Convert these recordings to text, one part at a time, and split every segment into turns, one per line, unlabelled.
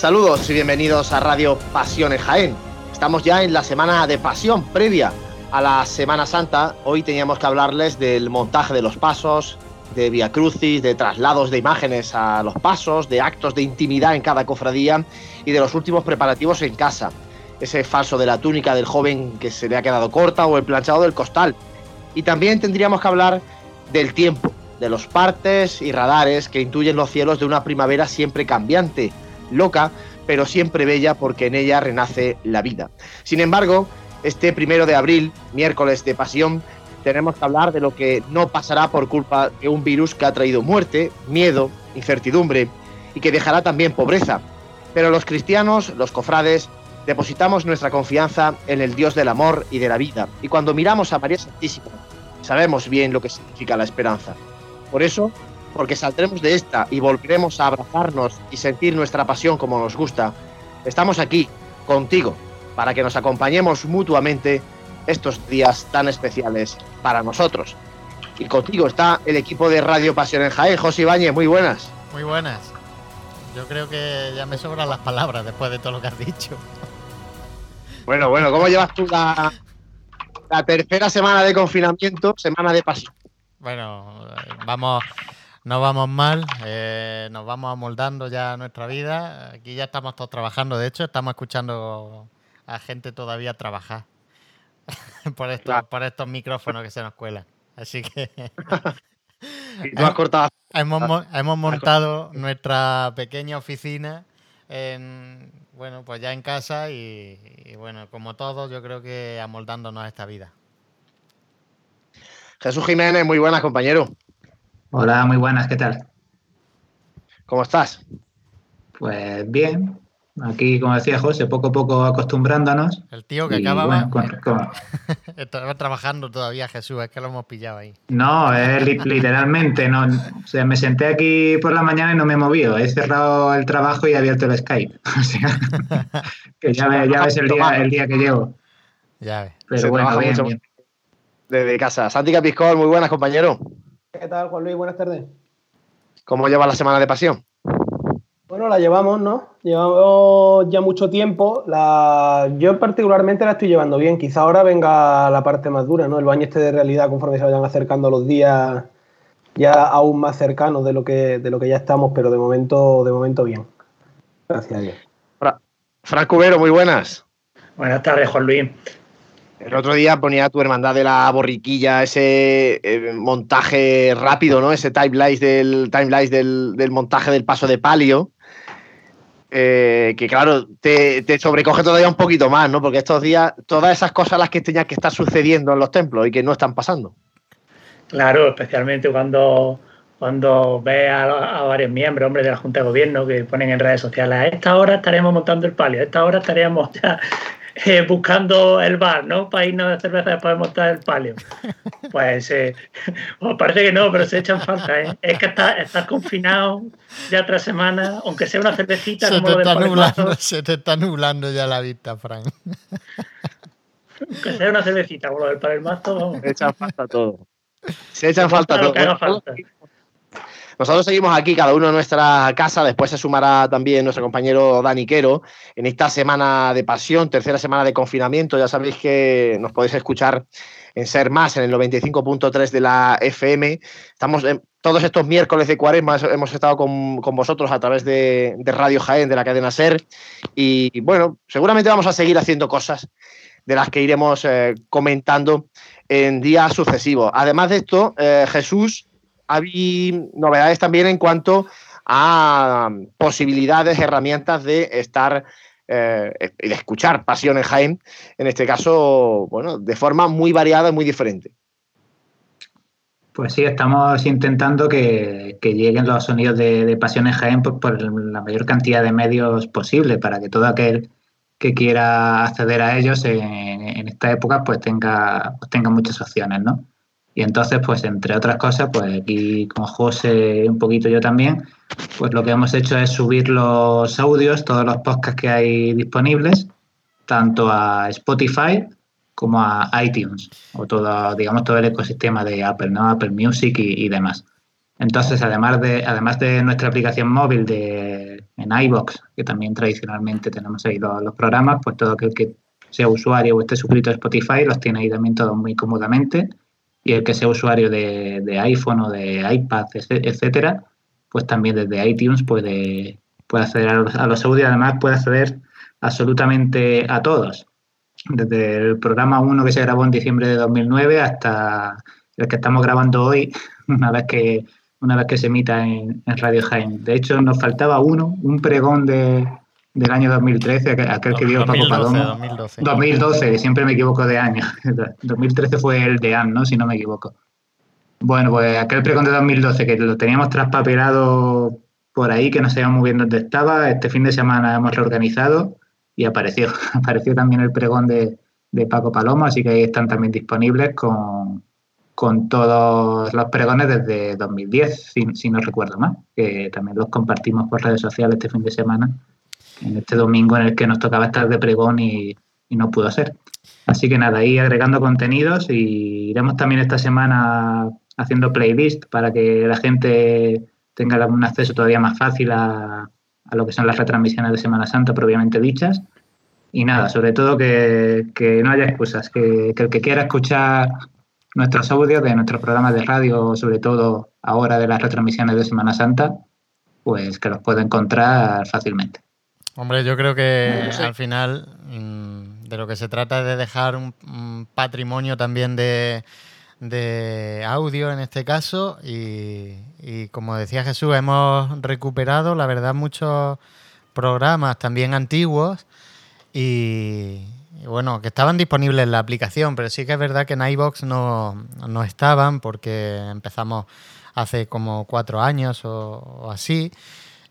Saludos y bienvenidos a Radio Pasión en Jaén. Estamos ya en la semana de pasión previa a la Semana Santa. Hoy teníamos que hablarles del montaje de los pasos, de Via Crucis, de traslados de imágenes a los pasos, de actos de intimidad en cada cofradía y de los últimos preparativos en casa. Ese falso de la túnica del joven que se le ha quedado corta o el planchado del costal. Y también tendríamos que hablar del tiempo, de los partes y radares que intuyen los cielos de una primavera siempre cambiante loca, pero siempre bella porque en ella renace la vida. Sin embargo, este primero de abril, miércoles de pasión, tenemos que hablar de lo que no pasará por culpa de un virus que ha traído muerte, miedo, incertidumbre y que dejará también pobreza. Pero los cristianos, los cofrades, depositamos nuestra confianza en el Dios del amor y de la vida. Y cuando miramos a María Santísima, sabemos bien lo que significa la esperanza. Por eso, porque saldremos de esta y volveremos a abrazarnos y sentir nuestra pasión como nos gusta, estamos aquí, contigo, para que nos acompañemos mutuamente estos días tan especiales para nosotros. Y contigo está el equipo de Radio Pasión en Jaén. José Ibáñez, muy buenas.
Muy buenas. Yo creo que ya me sobran las palabras después de todo lo que has dicho.
Bueno, bueno, ¿cómo llevas tú la, la tercera semana de confinamiento, semana de pasión?
Bueno, vamos, no vamos mal, eh, nos vamos amoldando ya nuestra vida. Aquí ya estamos todos trabajando, de hecho, estamos escuchando a gente todavía trabajar por, estos, por estos micrófonos que se nos cuelan. Así que.
has cortado.
Hemos, hemos montado nuestra pequeña oficina en, bueno, pues ya en casa y, y, bueno, como todos, yo creo que amoldándonos a esta vida.
Jesús Jiménez, muy buenas, compañero.
Hola, muy buenas, ¿qué tal?
¿Cómo estás?
Pues bien, aquí, como decía José, poco a poco acostumbrándonos.
El tío que acaba bueno, Estaba trabajando todavía Jesús, es que lo hemos pillado ahí.
No, es literalmente, no, o sea, me senté aquí por la mañana y no me he movido. He cerrado el trabajo y he abierto el Skype. O sea, que ya, ves el día, el día que llevo.
Ya ves.
Pero bueno, bien, bien.
Desde casa. Santi Capiscol, muy buenas, compañero.
¿Qué tal, Juan Luis? Buenas tardes.
¿Cómo lleva la semana de pasión?
Bueno, la llevamos, ¿no? Llevamos ya mucho tiempo. La... Yo particularmente la estoy llevando bien. Quizá ahora venga la parte más dura, ¿no? El baño este de realidad conforme se vayan acercando los días ya aún más cercanos de lo que, de lo que ya estamos, pero de momento, de momento bien. Gracias a Dios.
Fra Frank Cubero, muy buenas.
Buenas tardes, Juan Luis.
El otro día ponía tu hermandad de la borriquilla, ese eh, montaje rápido, ¿no? Ese timeline del, del, del montaje del paso de palio. Eh, que claro, te, te, sobrecoge todavía un poquito más, ¿no? Porque estos días, todas esas cosas las que tenían que estar sucediendo en los templos y que no están pasando.
Claro, especialmente cuando, cuando ve a, varios miembros, hombres de la Junta de Gobierno que ponen en redes sociales, a esta hora estaremos montando el palio, a esta hora estaríamos ya eh, buscando el bar, ¿no? Para irnos de cerveza después de montar el palio. Pues eh, parece que no, pero se echan falta, ¿eh? Es que estás, confinado ya tres semanas, aunque sea una cervecita
se te está nublando, Se te está nublando ya la vista, Frank.
Aunque sea una cervecita, como lo del palmazo,
Se echan falta todo. Se echan falta todo. Nosotros seguimos aquí, cada uno en nuestra casa. Después se sumará también nuestro compañero Dani Quero en esta semana de pasión, tercera semana de confinamiento. Ya sabéis que nos podéis escuchar en Ser Más, en el 95.3 de la FM. Estamos todos estos miércoles de cuaresma, hemos estado con, vosotros a través de, Radio Jaén, de la cadena Ser. Y bueno, seguramente vamos a seguir haciendo cosas de las que iremos eh, comentando en días sucesivos. Además de esto, eh, Jesús hay novedades también en cuanto a posibilidades, herramientas de estar eh, y de escuchar Pasión en Jaén, en este caso, bueno, de forma muy variada y muy diferente.
Pues sí, estamos intentando que, lleguen los sonidos de, Pasión en Jaén por, la mayor cantidad de medios posible para que todo aquel que quiera acceder a ellos en, esta época pues tenga, pues tenga muchas opciones, ¿no? Y entonces, pues entre otras cosas, pues aquí con José un poquito yo también, pues lo que hemos hecho es subir los audios, todos los podcasts que hay disponibles, tanto a Spotify como a iTunes, o todo, digamos, todo el ecosistema de Apple, ¿no? Apple Music y, demás. Entonces, además de, además de nuestra aplicación móvil de, en iBox, que también tradicionalmente tenemos ahí los, los programas, pues todo aquel que sea usuario o esté suscrito a Spotify los tiene ahí también todo muy cómodamente y el que sea usuario de, iPhone o de iPad, etcétera, pues también desde iTunes puede, puede acceder a los, a los audios, además puede acceder absolutamente a todos, desde el programa 1 que se grabó en diciembre de 2009 hasta el que estamos grabando hoy, una vez que una vez que se emita en, en Radio Jaén. De hecho, nos faltaba uno, un pregón de, del año 2013, aquel, que dio Paco Palomo. 2012. 2012, siempre me equivoco de año. 2013 fue el de AM, ¿no? Si no me equivoco. Bueno, pues aquel pregón de 2012 que lo teníamos traspapelado por ahí, que no sabíamos muy bien dónde estaba, este fin de semana hemos reorganizado y apareció. Apareció también el pregón de, de Paco Palomo, así que ahí están también disponibles con, con todos los pregones desde 2010, si, si no recuerdo más, que también los compartimos por redes sociales este fin de semana en este domingo en el que nos tocaba estar de pregón y, no pudo ser. Así que nada, ahí agregando contenidos y iremos también esta semana haciendo playlist para que la gente tenga un acceso todavía más fácil a, lo que son las retransmisiones de Semana Santa propiamente dichas. Y nada, sobre todo que, no haya excusas, que, que, el que quiera escuchar nuestros audios de nuestros programas de radio, sobre todo ahora de las retransmisiones de Semana Santa, pues que los pueda encontrar fácilmente.
Hombre, yo creo que al final mm, de lo que se trata es de dejar un, patrimonio también de, audio en este caso y, como decía Jesús, hemos recuperado, la verdad, muchos programas también antiguos y, bueno, que estaban disponibles en la aplicación, pero sí que es verdad que en iBox no, no estaban porque empezamos hace como cuatro años o así.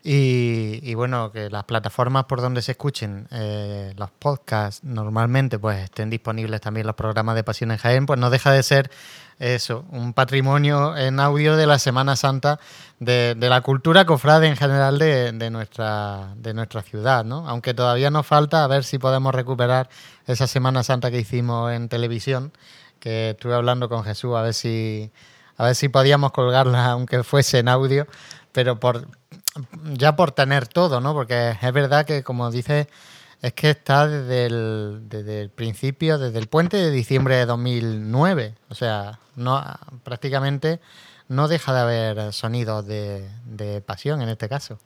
Y, bueno, que las plataformas por donde se escuchen eh, los podcasts normalmente pues estén disponibles también los programas de Pasión en Jaén, pues no deja de ser eso, un patrimonio en audio de la Semana Santa, de, la cultura cofrade en general de, de, nuestra, de nuestra ciudad, ¿no? Aunque todavía nos falta a ver si podemos recuperar esa Semana Santa que hicimos en televisión, que estuve hablando con Jesús a ver si, a ver si podíamos colgarla aunque fuese en audio, pero por, ya por tener todo, ¿no? Porque es verdad que, como dices, es que está desde el, principio, desde el puente de diciembre de 2009. O sea, no prácticamente no deja de haber sonidos de, pasión en este caso.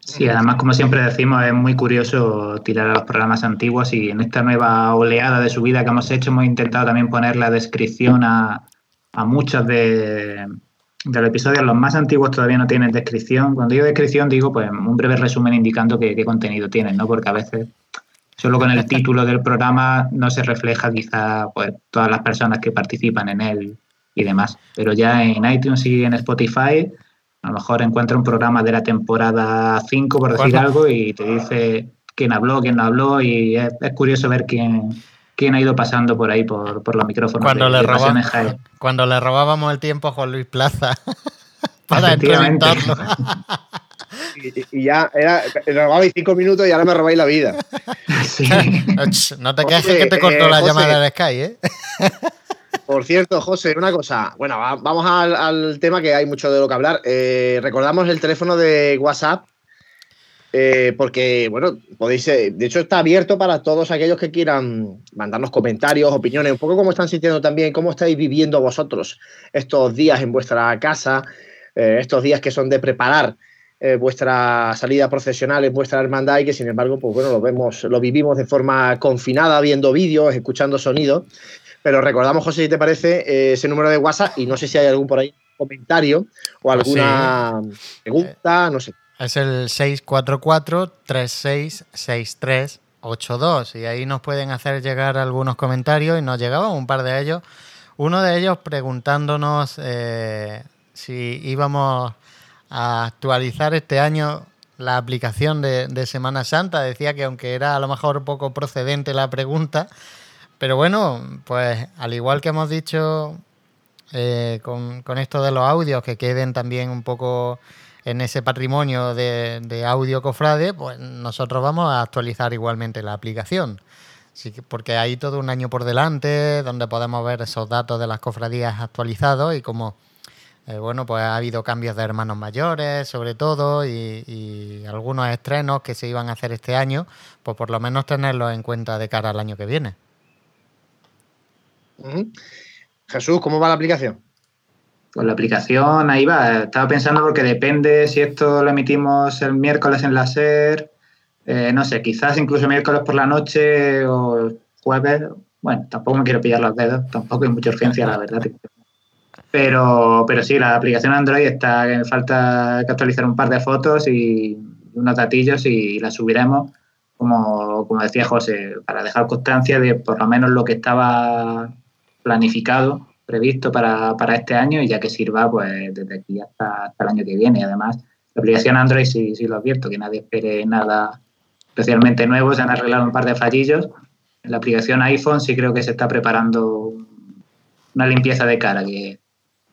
Sí, además, como siempre decimos, es muy curioso tirar a los programas antiguos y en esta nueva oleada de subida que hemos hecho hemos intentado también poner la descripción a, a muchos de, del episodio, los más antiguos todavía no tienen descripción. Cuando digo descripción digo pues un breve resumen indicando qué, contenido tienen, ¿no? Porque a veces solo con el título del programa no se refleja quizá pues todas las personas que participan en él y demás. Pero ya en iTunes y en Spotify, a lo mejor encuentra un programa de la temporada 5, por decir algo, y te dice quién habló, quién no habló, y es, curioso ver quién, quién ha ido pasando por ahí, por, por los micrófonos
cuando le Cuando le robábamos el tiempo a Juan Luis Plaza para entrevistarlo.
Y, ya era, robabais cinco minutos y ahora me robáis la vida.
No te quejes que te cortó la llamada de Sky, ¿eh?
Por cierto, José, una cosa. Bueno, vamos al, tema que hay mucho de lo que hablar. Eh, recordamos el teléfono de WhatsApp. Eh, porque, bueno, podéis. de hecho, está abierto para todos aquellos que quieran mandarnos comentarios, opiniones, un poco cómo están sintiendo también, cómo estáis viviendo vosotros estos días en vuestra casa, estos días que son de preparar eh, vuestra salida profesional en vuestra hermandad y que sin embargo, pues bueno, lo vemos, lo vivimos de forma confinada, viendo vídeos, escuchando sonidos. Pero recordamos, José, si te parece, eh, ese número de WhatsApp y no sé si hay algún por ahí comentario o alguna pregunta, no sé.
Es el 644-366382 y ahí nos pueden hacer llegar algunos comentarios y nos llegaban un par de ellos. Uno de ellos preguntándonos eh, si íbamos a actualizar este año la aplicación de, Semana Santa. Decía que aunque era a lo mejor poco procedente la pregunta, pero bueno, pues al igual que hemos dicho eh, con, esto de los audios, que queden también un poco en ese patrimonio de, audio cofrade, pues nosotros vamos a actualizar igualmente la aplicación. porque hay todo un año por delante donde podemos ver esos datos de las cofradías actualizados y como eh, bueno, pues ha habido cambios de hermanos mayores, sobre todo, y, algunos estrenos que se iban a hacer este año, pues por lo menos tenerlos en cuenta de cara al año que viene.
Jesús, ¿cómo va la aplicación?
Pues la aplicación ahí va. Estaba pensando porque depende si esto lo emitimos el miércoles en la SER, eh, no sé, quizás incluso miércoles por la noche o jueves. Bueno, tampoco me quiero pillar los dedos, tampoco hay mucha urgencia, la verdad. Pero, pero sí, la aplicación Android está, falta que actualizar un par de fotos y unos datillos y la subiremos, como, como decía José, para dejar constancia de por lo menos lo que estaba planificado, previsto para, para este año y ya que sirva pues desde aquí hasta, hasta el año que viene. Además, la aplicación Android sí, sí lo advierto, que nadie espere nada especialmente nuevo, se han arreglado un par de fallillos. En la aplicación iPhone sí creo que se está preparando una limpieza de cara que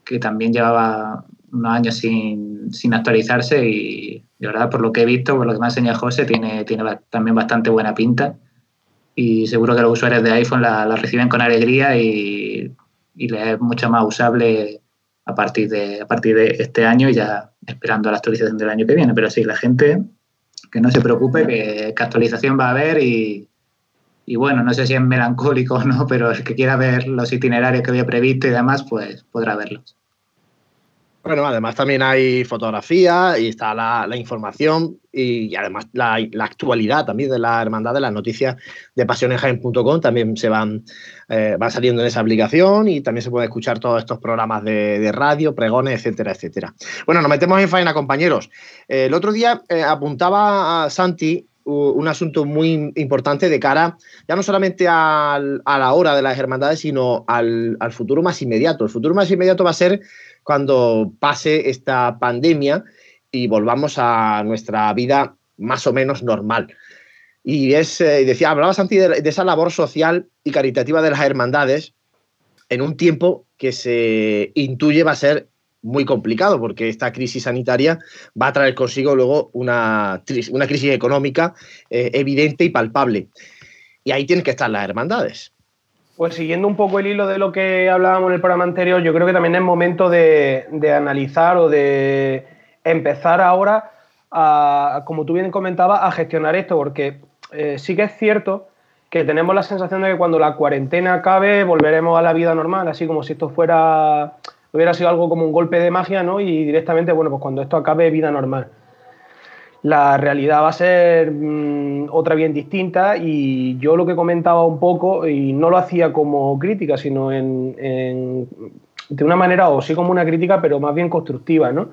que también llevaba unos años sin, actualizarse y de verdad por lo que he visto, por lo que me ha enseñado José, tiene, tiene también bastante buena pinta y seguro que los usuarios de iPhone la, reciben con alegría y, y le es mucho más usable a partir de a partir de este año y ya esperando la actualización del año que viene. Pero sí, la gente que no se preocupe, que, que actualización va a haber y, y bueno, no sé si es melancólico o no, pero el que quiera ver los itinerarios que había previsto y demás, pues podrá verlos.
Bueno, además también hay fotografía y está la, información y, además la, actualidad también de la hermandad de las noticias de pasionesjaen.com también se van, eh, van saliendo en esa aplicación y también se puede escuchar todos estos programas de, radio, pregones, etcétera, etcétera. Bueno, nos metemos en faena, compañeros. el otro día eh, apuntaba Santi un asunto muy importante de cara ya no solamente a la hora de las hermandades, sino al, futuro más inmediato. El futuro más inmediato va a ser cuando pase esta pandemia y volvamos a nuestra vida más o menos normal. Y es, eh, decía, hablabas antes de, de esa labor social y caritativa de las hermandades en un tiempo que se intuye va a ser muy complicado porque esta crisis sanitaria va a traer consigo luego una, una crisis económica eh, evidente y palpable. Y ahí tienen que estar las hermandades.
Pues siguiendo un poco el hilo de lo que hablábamos en el programa anterior, yo creo que también es momento de, analizar o de empezar ahora a, como tú bien comentabas, a gestionar esto, porque eh, sí que es cierto que tenemos la sensación de que cuando la cuarentena acabe volveremos a la vida normal, así como si esto fuera hubiera sido algo como un golpe de magia, ¿no? Y directamente, bueno, pues cuando esto acabe, vida normal. La realidad va a ser mm, otra bien distinta y yo lo que comentaba un poco, y no lo hacía como crítica, sino en, de una manera, o sí como una crítica, pero más bien constructiva, ¿no?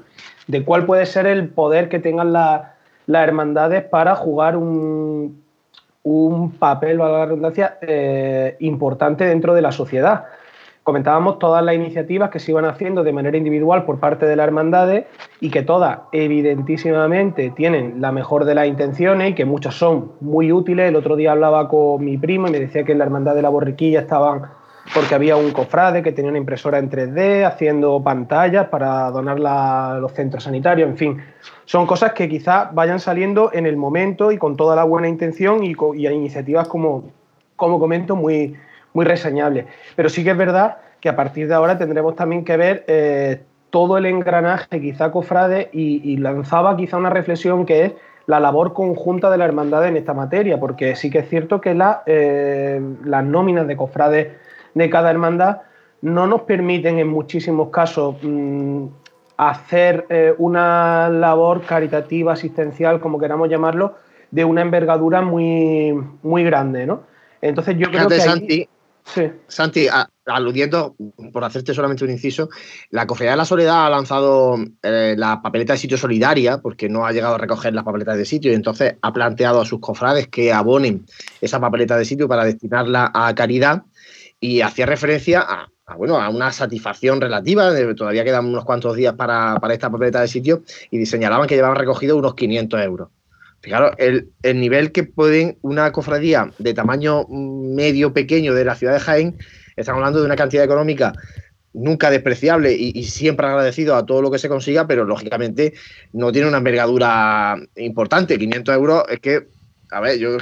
De cuál puede ser el poder que tengan las hermandades para jugar un, un papel, a la redundancia, eh, importante dentro de la sociedad comentábamos todas las iniciativas que se iban haciendo de manera individual por parte de las hermandades y que todas evidentísimamente tienen la mejor de las intenciones y que muchas son muy útiles. El otro día hablaba con mi primo y me decía que en la hermandad de la borriquilla estaban porque había un cofrade que tenía una impresora en 3D haciendo pantallas para donarla a los centros sanitarios, en fin, son cosas que quizás vayan saliendo en el momento y con toda la buena intención y, y a iniciativas como, como comento muy, muy reseñable. Pero sí que es verdad que a partir de ahora tendremos también que ver eh, todo el engranaje, quizá cofrade, y, lanzaba quizá una reflexión que es la labor conjunta de la hermandad en esta materia, porque sí que es cierto que eh, las nóminas de cofrades de cada hermandad no nos permiten en muchísimos casos mm, hacer eh, una labor caritativa, asistencial, como queramos llamarlo, de una envergadura muy, muy grande, ¿no? Entonces yo creo que
Santi, aludiendo, por hacerte solamente un inciso, la Cofradía de la Soledad ha lanzado eh, la papeleta de sitio solidaria porque no ha llegado a recoger las papeletas de sitio y entonces ha planteado a sus cofrades que abonen esa papeleta de sitio para destinarla a caridad y hacía referencia a, bueno, a una satisfacción relativa, todavía quedan unos cuantos días para, para esta papeleta de sitio y señalaban que llevaban recogido unos 500 euros. Fijaros, el, nivel que pueden una cofradía de tamaño medio pequeño de la ciudad de Jaén, estamos hablando de una cantidad económica nunca despreciable y, siempre agradecido a todo lo que se consiga, pero lógicamente no tiene una envergadura importante. 500 euros es que, a ver, yo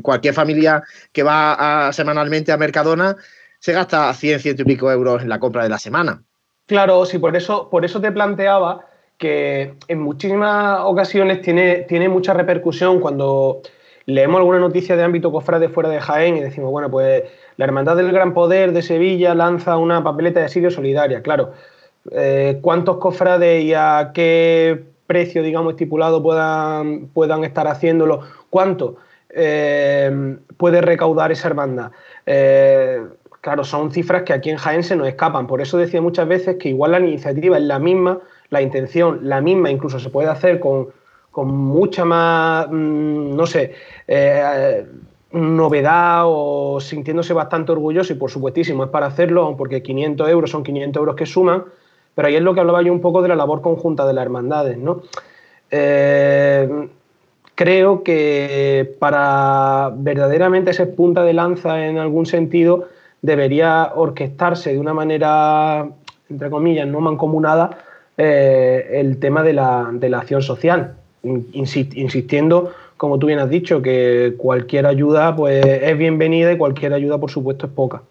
cualquier familia que va semanalmente a Mercadona se gasta 100, ciento y pico euros en la compra de la semana.
Claro, sí, por eso, por eso te planteaba que en muchísimas ocasiones tiene, tiene mucha repercusión cuando leemos alguna noticia de ámbito cofrade fuera de Jaén y decimos, bueno, pues la Hermandad del Gran Poder de Sevilla lanza una papeleta de asidio solidaria. Claro, eh, ¿cuántos cofrades y a qué precio, digamos, estipulado puedan, puedan estar haciéndolo? ¿Cuánto eh, puede recaudar esa hermandad? Eh, claro, son cifras que aquí en Jaén se nos escapan. Por eso decía muchas veces que igual la iniciativa es la misma, la intención la misma, incluso se puede hacer con, mucha más, mm, no sé, eh, novedad o sintiéndose bastante orgulloso y por supuestísimo es para hacerlo, porque 500 euros son 500 euros que suman, pero ahí es lo que hablaba yo un poco de la labor conjunta de las hermandades, ¿no? Eh, creo que para verdaderamente ser punta de lanza en algún sentido debería orquestarse de una manera, entre comillas, no mancomunada, eh, el tema de la, de la acción social, insistiendo, como tú bien has dicho, que cualquier ayuda pues, es bienvenida y cualquier ayuda, por supuesto, es poca.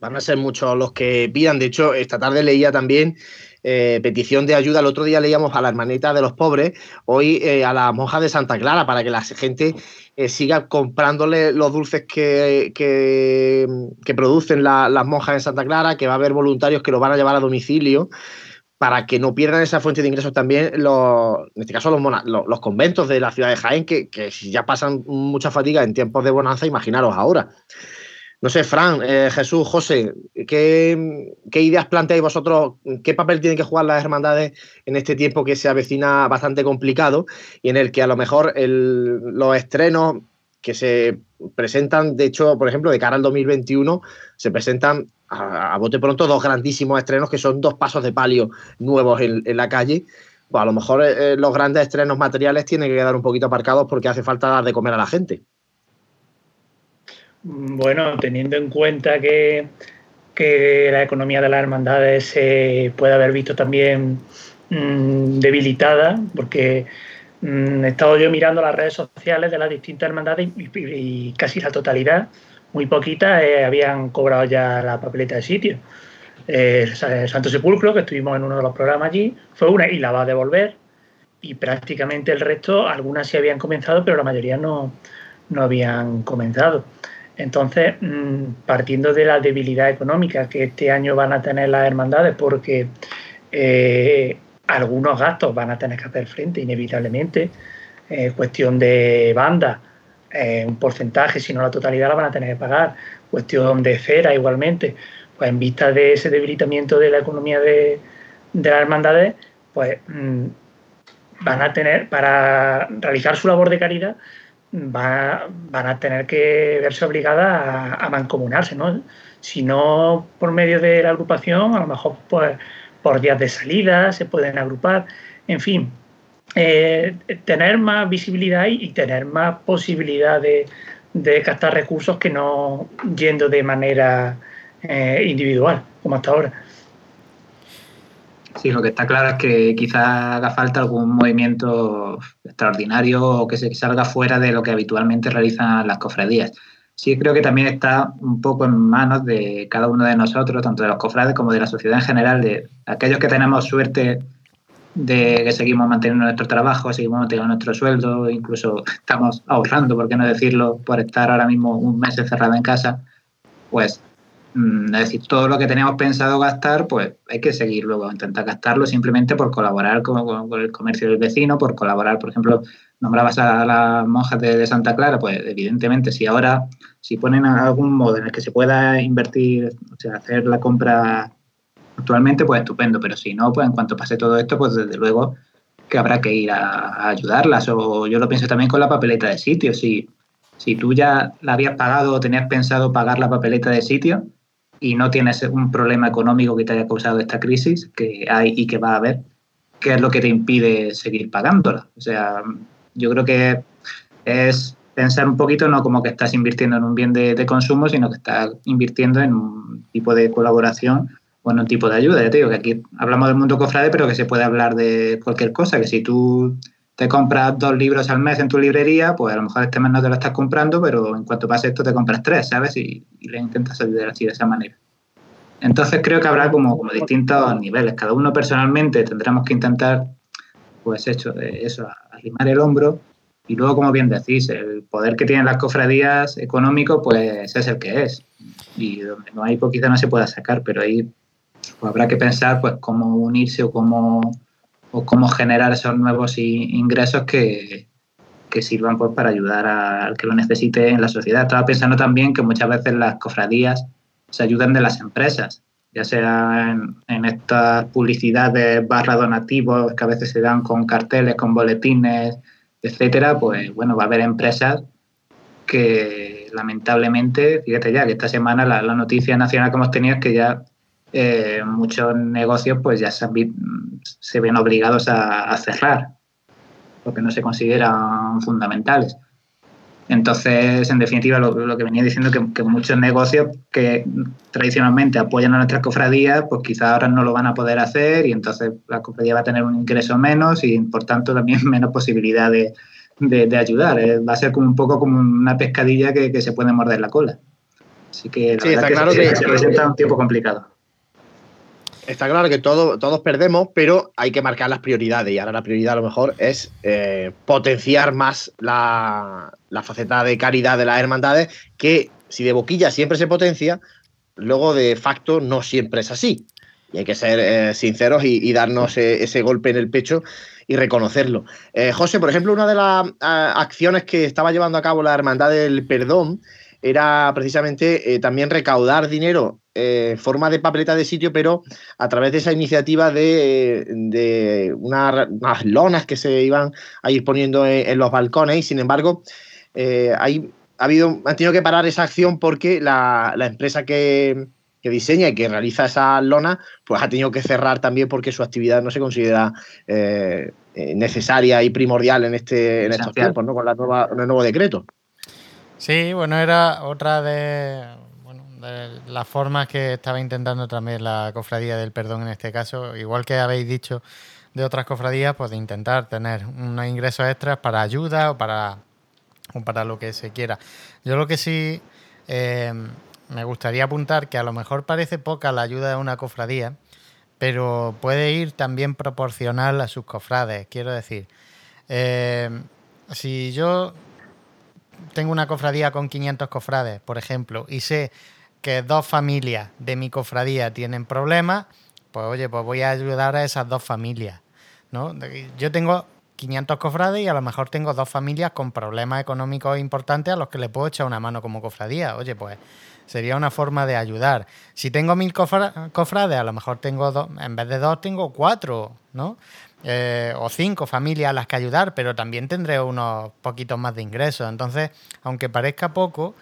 Van a ser muchos los que pidan. De hecho, esta tarde leía también eh, petición de ayuda. El otro día leíamos a la hermanita de los pobres, hoy eh, a la monja de Santa Clara, para que la gente siga comprándole los dulces que, que, producen las monjas en Santa Clara, que va a haber voluntarios que los van a llevar a domicilio para que no pierdan esa fuente de ingresos también, los, en este caso los, los, conventos de la ciudad de Jaén, que, que, ya pasan mucha fatiga en tiempos de bonanza, imaginaros ahora. No sé, Fran, eh, Jesús, José, ¿qué, ideas planteáis vosotros? ¿Qué papel tienen que jugar las hermandades en este tiempo que se avecina bastante complicado y en el que a lo mejor los estrenos que se presentan, de hecho, por ejemplo, de cara al 2021, se presentan a, bote pronto dos grandísimos estrenos que son dos pasos de palio nuevos en, la calle. Pues a lo mejor eh, eh, los grandes estrenos materiales tienen que quedar un poquito aparcados porque hace falta dar de comer a la gente.
Bueno, teniendo en cuenta que, que la economía de las hermandades se puede haber visto también mm, debilitada, porque he estado yo mirando las redes sociales de las distintas hermandades y casi la totalidad muy poquitas eh, habían cobrado ya la papeleta de sitio. Eh, Santo Sepulcro, que estuvimos en uno de los programas allí, fue una y la va a devolver. Y prácticamente el resto, algunas sí habían comenzado, pero la mayoría no, no habían comenzado. Entonces, mm, partiendo de la debilidad económica que este año van a tener las hermandades, porque eh, algunos gastos van a tener que hacer frente inevitablemente, cuestión de banda, eh, un porcentaje, si no la totalidad la van a tener que pagar. Cuestión de cera igualmente. Pues en vista de ese debilitamiento de la economía de, las hermandades, pues mm, van a tener, para realizar su labor de caridad, van a tener que verse obligadas a, mancomunarse, ¿no? Si no por medio de la agrupación, a lo mejor pues, por días de salida se pueden agrupar, en fin, eh, tener más visibilidad y, tener más posibilidad de, captar recursos que no yendo de manera eh, individual, como hasta ahora.
Sí, lo que está claro es que quizá haga falta algún movimiento extraordinario o que se salga fuera de lo que habitualmente realizan las cofradías. Sí, creo que también está un poco en manos de cada uno de nosotros, tanto de los cofrades como de la sociedad en general, de aquellos que tenemos suerte de que seguimos manteniendo nuestro trabajo, seguimos manteniendo nuestro sueldo, incluso estamos ahorrando, por qué no decirlo, por estar ahora mismo un mes encerrado en casa, pues es decir, todo lo que teníamos pensado gastar, pues hay que seguir luego, intentar gastarlo simplemente por colaborar con, el comercio del vecino, por colaborar, por ejemplo, nombrabas a las monjas de, Santa Clara, pues evidentemente si ahora, si ponen algún modo en el que se pueda invertir, o sea, hacer la compra actualmente, pues estupendo, pero si no, pues en cuanto pase todo esto, pues desde luego que habrá que ir a, ayudarlas. O yo lo pienso también con la papeleta de sitio. Si, si tú ya la habías pagado o tenías pensado pagar la papeleta de sitio, y no tienes un problema económico que te haya causado esta crisis que hay y que va a haber, ¿qué es lo que te impide seguir pagándola? O sea, yo creo que es pensar un poquito no como que estás invirtiendo en un bien de, consumo, sino que estás invirtiendo en un tipo de colaboración o en un tipo de ayuda. Ya te digo que aquí hablamos del mundo cofrade, pero que se puede hablar de cualquier cosa, que si tú te compras dos libros al mes en tu librería, pues a lo mejor este mes no te lo estás comprando, pero en cuanto pase esto te compras tres, ¿sabes? Y, le intentas ayudar así de esa manera. Entonces creo que habrá como, como distintos niveles. Cada uno personalmente tendremos que intentar, pues hecho, eso, arrimar el hombro. Y luego, como bien decís, el poder que tienen las cofradías económico, pues es el que es. Y donde no hay, poquito no se pueda sacar, pero ahí pues, habrá que pensar pues cómo unirse o cómo o cómo generar esos nuevos ingresos que, sirvan pues, para ayudar al que lo necesite en la sociedad. Estaba pensando también que muchas veces las cofradías se ayudan de las empresas, ya sea en, estas publicidades barra donativos que a veces se dan con carteles, con boletines, etcétera, pues bueno, va a haber empresas que lamentablemente, fíjate ya que esta semana la noticia nacional que hemos tenido es que ya eh, muchos negocios pues ya se, se ven obligados a, cerrar porque no se consideran fundamentales. Entonces, en definitiva, lo, que venía diciendo que, que muchos negocios que tradicionalmente apoyan a nuestras cofradías, pues quizás ahora no lo van a poder hacer y entonces la cofradía va a tener un ingreso menos y por tanto también menos posibilidad de, ayudar. Eh, va a ser como un poco como una pescadilla que, se puede morder la cola. Así que la verdad claro que, se presenta un tiempo complicado.
Está claro que todos perdemos, pero hay que marcar las prioridades. Y ahora la prioridad a lo mejor es eh, potenciar más la, faceta de caridad de las hermandades, que si de boquilla siempre se potencia, luego de facto no siempre es así. Y hay que ser eh, sinceros y, darnos e, ese, golpe en el pecho y reconocerlo. Eh, José, por ejemplo, una de las acciones que estaba llevando a cabo la Hermandad del Perdón era precisamente también recaudar dinero eh, forma de papeleta de sitio, pero a través de esa iniciativa de, unas lonas que se iban a ir poniendo en, los balcones y sin embargo eh, ha habido, han tenido que parar esa acción porque la, empresa que, diseña y que realiza esa lona, pues ha tenido que cerrar también porque su actividad no se considera eh, necesaria y primordial en, este, en estos tiempos, ¿no? con, la nueva, con el nuevo decreto.
Sí, bueno, era otra de la forma que estaba intentando también la cofradía del perdón en este caso, igual que habéis dicho de otras cofradías, pues de intentar tener unos ingresos extras para ayuda o para, para lo que se quiera. Yo lo que sí eh, me gustaría apuntar que a lo mejor parece poca la ayuda de una cofradía, pero puede ir también proporcional a sus cofrades. Quiero decir, eh, si yo tengo una cofradía con 500 cofrades, por ejemplo, y sé que dos familias de mi cofradía tienen problemas, pues oye, pues voy a ayudar a esas dos familias. ¿no? Yo tengo 500 cofrades y a lo mejor tengo dos familias con problemas económicos importantes a los que le puedo echar una mano como cofradía. Oye, pues sería una forma de ayudar. Si tengo mil cofrades, a lo mejor tengo dos, en vez de dos tengo cuatro, ¿no? eh, o cinco familias a las que ayudar, pero también tendré unos poquitos más de ingresos. Entonces, aunque parezca poco,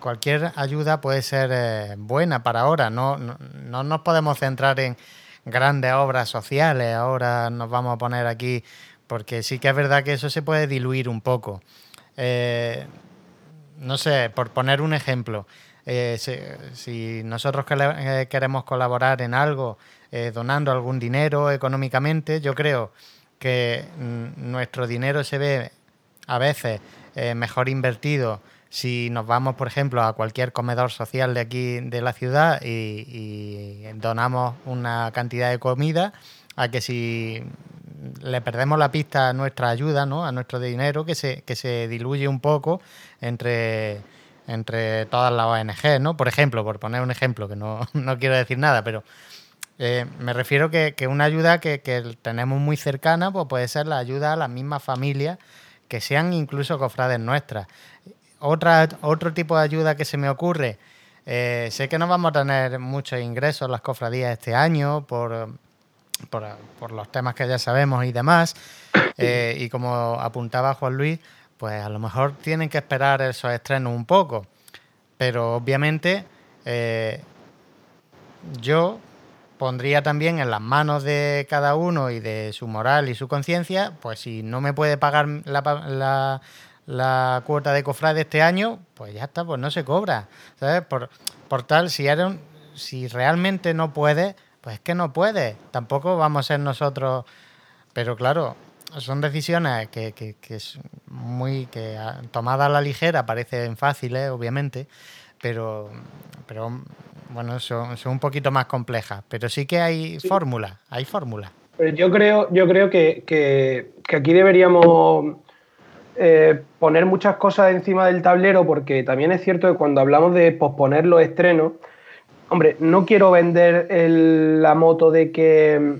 cualquier ayuda puede ser eh, buena para ahora. No, no, nos podemos centrar en grandes obras sociales. Ahora nos vamos a poner aquí, porque sí que es verdad que eso se puede diluir un poco. Eh, no sé, por poner un ejemplo, eh, si, nosotros queremos colaborar en algo, donando algún dinero económicamente, yo creo que mm, nuestro dinero se ve a veces mejor invertido si nos vamos, por ejemplo, a cualquier comedor social de aquí de la ciudad y, donamos una cantidad de comida, a que si le perdemos la pista a nuestra ayuda, ¿no? a nuestro dinero, que se, que se diluye un poco entre, entre todas las ONG, ¿no? Por ejemplo, por poner un ejemplo, que no, quiero decir nada, pero eh, me refiero que, que una ayuda que, que, tenemos muy cercana pues puede ser la ayuda a las mismas familias que sean incluso cofrades nuestras otra, otro tipo de ayuda que se me ocurre, eh, sé que no vamos a tener muchos ingresos en las cofradías este año por, por, los temas que ya sabemos y demás. Eh, y como apuntaba Juan Luis, pues a lo mejor tienen que esperar esos estrenos un poco. Pero obviamente eh, yo pondría también en las manos de cada uno y de su moral y su conciencia, pues si no me puede pagar la, la cuota de cofrade este año, pues ya está, pues no se cobra. ¿Sabes? Por, por tal, si, si realmente no puede, pues es que no puede. Tampoco vamos a ser nosotros. Pero claro, son decisiones que, que, que muy que tomadas a la ligera parecen fáciles, obviamente, pero, pero bueno, son, son un poquito más complejas. Pero sí que hay fórmulas, hay fórmulas.
Yo creo, yo creo que, que, aquí deberíamos eh, poner muchas cosas encima del tablero porque también es cierto que cuando hablamos de posponer los estrenos, hombre, no quiero vender la moto de que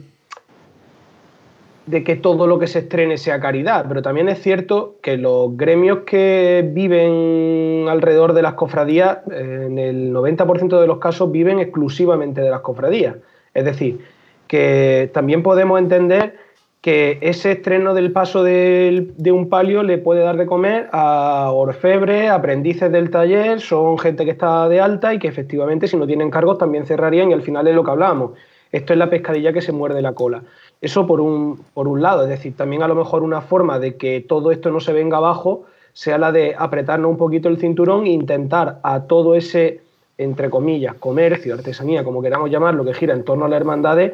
de que todo lo que se estrene sea caridad, pero también es cierto que los gremios que viven alrededor de las cofradías, en el 90% de los casos viven exclusivamente de las cofradías. Es decir, que también podemos entender que ese estreno del paso de, un palio le puede dar de comer a orfebres, aprendices del taller, son gente que está de alta y que efectivamente si no tienen cargos también cerrarían y al final es lo que hablábamos. Esto es la pescadilla que se muerde la cola. Eso por un, por un lado, es decir, también a lo mejor una forma de que todo esto no se venga abajo sea la de apretarnos un poquito el cinturón e intentar a todo ese, entre comillas, comercio, artesanía, como queramos llamarlo, que gira en torno a las hermandades,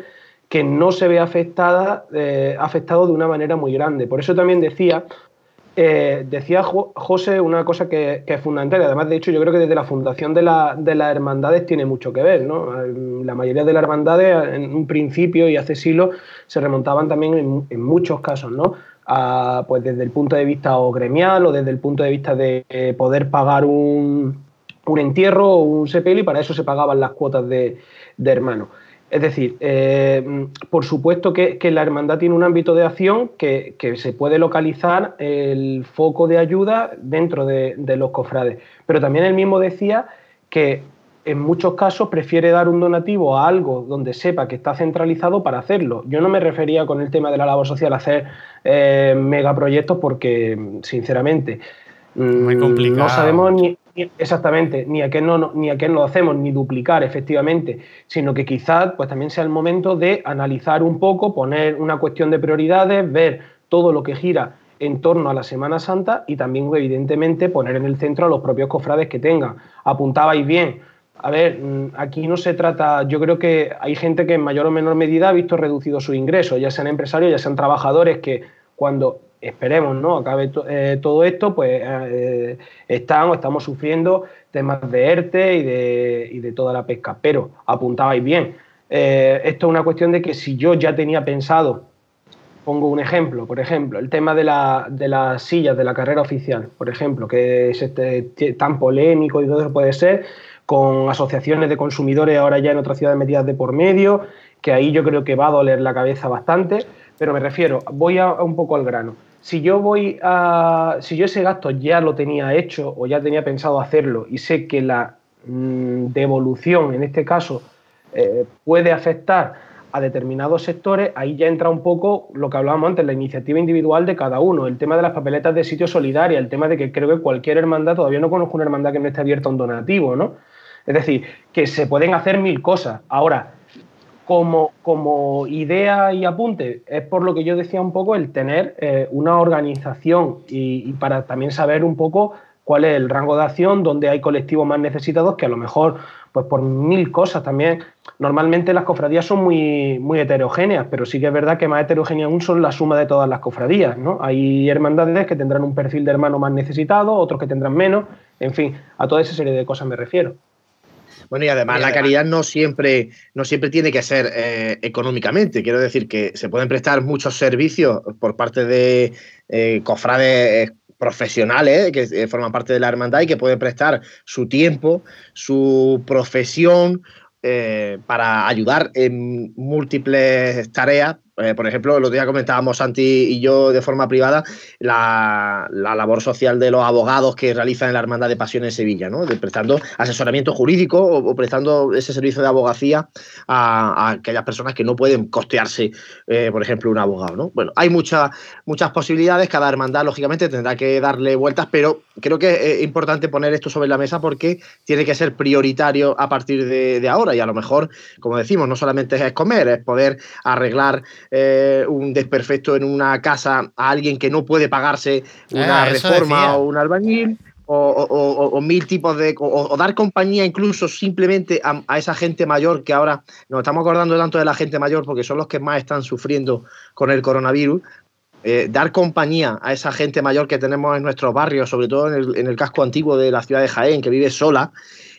que no se ve afectada, eh, afectado de una manera muy grande. Por eso también decía, eh, decía José una cosa que, es fundamental, además de hecho yo creo que desde la fundación de, las hermandades tiene mucho que ver. ¿no? La mayoría de las hermandades en un principio y hace siglos se remontaban también en, muchos casos, ¿no? pues desde el punto de vista o gremial o desde el punto de vista de eh, poder pagar un, entierro o un sepelio y para eso se pagaban las cuotas de, de hermano. Es decir, eh, por supuesto que, la hermandad tiene un ámbito de acción que, se puede localizar el foco de ayuda dentro de, los cofrades. Pero también él mismo decía que en muchos casos prefiere dar un donativo a algo donde sepa que está centralizado para hacerlo. Yo no me refería con el tema de la labor social a hacer eh, megaproyectos porque, sinceramente, mm, no sabemos ni, Exactamente, ni a qué no, ni a qué lo hacemos, ni duplicar efectivamente, sino que quizás pues, también sea el momento de analizar un poco, poner una cuestión de prioridades, ver todo lo que gira en torno a la Semana Santa y también, evidentemente, poner en el centro a los propios cofrades que tengan. Apuntabais bien. A ver, mm, aquí no se trata, yo creo que hay gente que en mayor o menor medida ha visto reducido su ingreso, ya sean empresarios, ya sean trabajadores, que cuando esperemos, ¿no? Acabe eh, todo esto, pues eh, están o estamos sufriendo temas de ERTE y de, y de toda la pesca. Pero apuntabais bien, eh, esto es una cuestión de que si yo ya tenía pensado, pongo un ejemplo, por ejemplo, el tema de, la, de las sillas de la carrera oficial, por ejemplo, que es este, tan polémico y todo eso puede ser, con asociaciones de consumidores ahora ya en otras ciudades metidas de por medio, que ahí yo creo que va a doler la cabeza bastante, pero me refiero, voy a un poco al grano si yo voy a. Si yo ese gasto ya lo tenía hecho o ya tenía pensado hacerlo y sé que la mm, devolución, en este caso, eh, puede afectar a determinados sectores, ahí ya entra un poco lo que hablábamos antes, la iniciativa individual de cada uno, el tema de las papeletas de sitio solidaria, el tema de que creo que cualquier hermandad, todavía no conozco una hermandad que no esté abierta a un donativo, ¿no? Es decir, que se pueden hacer mil cosas. Ahora, como, como idea y apunte, es por lo que yo decía un poco el tener eh, una organización y, para también saber un poco cuál es el rango de acción, donde hay colectivos más necesitados que a lo mejor, pues por mil cosas también. Normalmente las cofradías son muy, muy heterogéneas, pero sí que es verdad que más heterogéneas aún son la suma de todas las cofradías. ¿no? Hay hermandades que tendrán un perfil de hermano más necesitado, otros que tendrán menos, en fin, a toda esa serie de cosas me refiero.
Bueno, y además la caridad no siempre, no siempre tiene que ser eh, económicamente. Quiero decir que se pueden prestar muchos servicios por parte de eh, cofrades profesionales que eh, forman parte de la hermandad y que pueden prestar su tiempo, su profesión para ayudar en múltiples tareas eh, por ejemplo, el otro día comentábamos Santi y yo de forma privada la, labor social de los abogados que realizan en la Hermandad de Pasión en Sevilla, ¿no? prestando asesoramiento jurídico o, prestando ese servicio de abogacía a, aquellas personas que no pueden costearse, eh, por ejemplo, un abogado. ¿no? Bueno, hay muchas muchas posibilidades, cada hermandad lógicamente tendrá que darle vueltas, pero creo que es importante poner esto sobre la mesa porque tiene que ser prioritario a partir de, de ahora y a lo mejor, como decimos, no solamente es comer, es poder arreglar eh, un desperfecto en una casa a alguien que no puede pagarse una reforma o un albañil. O, mil tipos de. O, dar compañía incluso simplemente a, esa gente mayor que ahora nos estamos acordando tanto de la gente mayor porque son los que más están sufriendo con el coronavirus. Eh, dar compañía a esa gente mayor que tenemos en nuestros barrios, sobre todo en el, casco antiguo de la ciudad de Jaén, que vive sola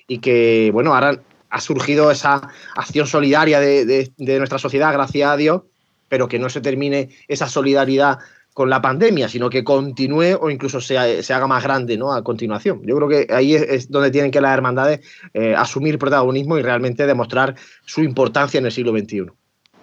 y que, bueno, ahora ha surgido esa acción solidaria de nuestra sociedad, gracias a Dios, pero que no se termine esa solidaridad con la pandemia, sino que continúe o incluso se, haga más grande ¿no? a continuación. Yo creo que ahí es, donde tienen que las hermandades eh, asumir protagonismo y realmente demostrar su importancia en el siglo XXI.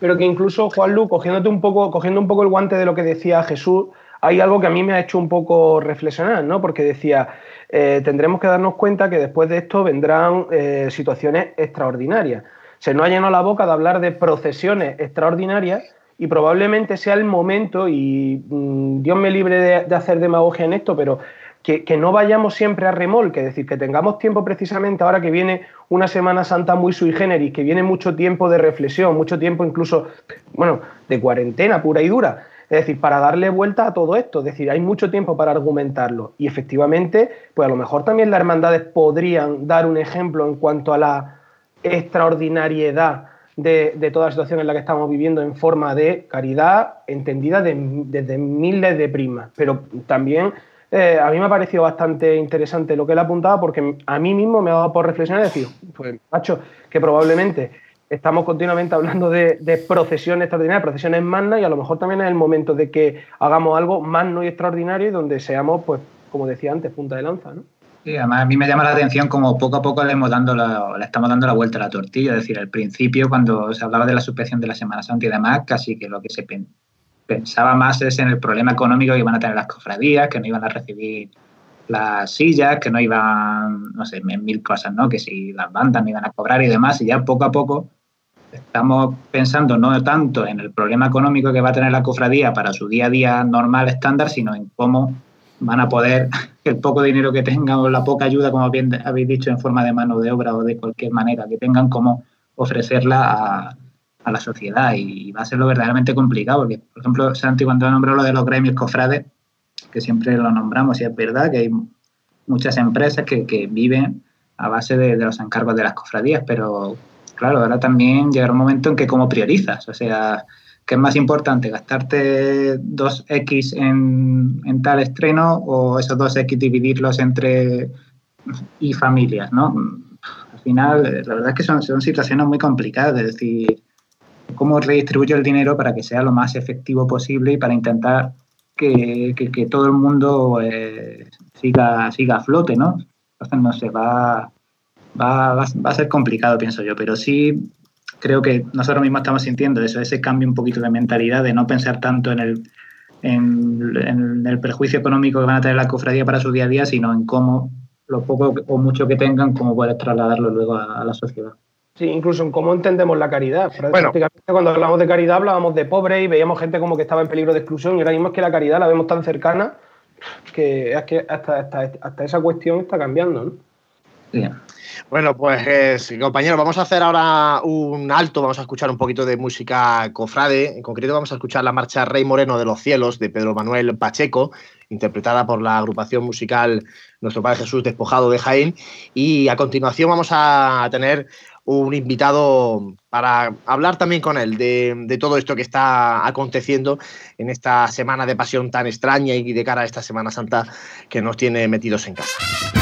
Pero que incluso, Juanlu, cogiéndote un poco, cogiendo un poco el guante de lo que decía Jesús, hay algo que a mí me ha hecho un poco reflexionar, ¿no? Porque decía, eh, tendremos que darnos cuenta que después de esto vendrán eh, situaciones extraordinarias. Se nos ha llenado la boca de hablar de procesiones extraordinarias, y probablemente sea el momento, y mm, Dios me libre de, hacer demagogia en esto, pero que, no vayamos siempre a remolque, es decir, que tengamos tiempo precisamente ahora que viene una Semana Santa muy sui generis, que viene mucho tiempo de reflexión, mucho tiempo incluso, bueno, de cuarentena pura y dura. Es decir, para darle vuelta a todo esto, es decir, hay mucho tiempo para argumentarlo. Y efectivamente, pues a lo mejor también las hermandades podrían dar un ejemplo en cuanto a la extraordinariedad de, toda la situación en la que estamos viviendo en forma de caridad entendida desde miles de primas. Pero también eh, a mí me ha parecido bastante interesante lo que él apuntaba porque a mí mismo me ha dado por reflexionar y decir, pues macho, que probablemente estamos continuamente hablando de, procesiones extraordinarias, procesiones magnas y a lo mejor también es el momento de que hagamos algo magno y extraordinario y donde seamos, pues, como decía antes, punta de lanza, ¿no?
Sí, además a mí me llama la atención como poco a poco le, hemos dando le estamos dando la vuelta a la tortilla. Es decir, al principio, cuando se hablaba de la suspensión de la Semana Santa y demás, casi que lo que se pensaba más es en el problema económico que iban a tener las cofradías, que no iban a recibir las sillas, que no iban, no sé, mil cosas, ¿no? Que si las bandas no iban a cobrar y demás. Y ya poco a poco estamos pensando no tanto en el problema económico que va a tener la cofradía para su día a día normal, estándar, sino en cómo van a poder, el poco dinero que tengan o la poca ayuda, como bien habéis dicho, en forma de mano de obra o de cualquier manera que tengan, como ofrecerla a, la sociedad. Y va a ser lo verdaderamente complicado, porque, por ejemplo, Santi, cuando nombró lo de los gremios cofrades, que siempre lo nombramos, y es verdad que hay muchas empresas que, viven a base de, de, los encargos de las cofradías, pero claro, ahora también llegará un momento en que como priorizas, o sea, ¿Qué es más importante, gastarte 2X en, tal estreno o esos 2X dividirlos entre y familias, ¿no? Al final, la verdad es que son, son situaciones muy complicadas, es decir, cómo redistribuyo el dinero para que sea lo más efectivo posible y para intentar que, todo el mundo eh, siga, siga a flote, ¿no? Entonces, no sé, va, va, va, a ser complicado, pienso yo, pero sí creo que nosotros mismos estamos sintiendo eso, ese cambio un poquito de mentalidad, de no pensar tanto en el, en, el perjuicio económico que van a tener la cofradía para su día a día, sino en cómo lo poco o mucho que tengan, cómo poder trasladarlo luego a, la sociedad.
Sí, incluso en cómo entendemos la caridad. Prácticamente cuando hablamos de caridad hablábamos de pobre y veíamos gente como que estaba en peligro de exclusión y ahora mismo es que la caridad la vemos tan cercana que es que hasta, hasta, esa cuestión está cambiando, ¿no?
Bueno, pues compañeros, vamos a hacer ahora un alto, vamos a escuchar un poquito de música cofrade, en concreto vamos a escuchar la marcha Rey Moreno de los Cielos de Pedro Manuel Pacheco, interpretada por la agrupación musical Nuestro Padre Jesús Despojado de Jaén, y a continuación vamos a tener un invitado para hablar también con él de, de, todo esto que está aconteciendo en esta semana de pasión tan extraña y de cara a esta Semana Santa que nos tiene metidos en casa.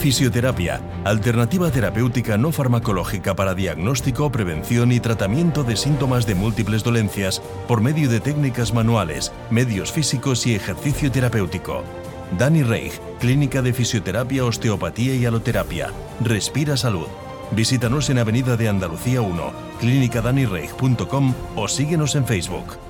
Fisioterapia, alternativa terapéutica no farmacológica para diagnóstico, prevención y tratamiento de síntomas de múltiples dolencias por medio de técnicas manuales, medios físicos y ejercicio terapéutico. Dani Reich, Clínica de Fisioterapia, Osteopatía y Aloterapia. Respira Salud. Visítanos en Avenida de Andalucía 1, clínicadanireich.com o síguenos en Facebook.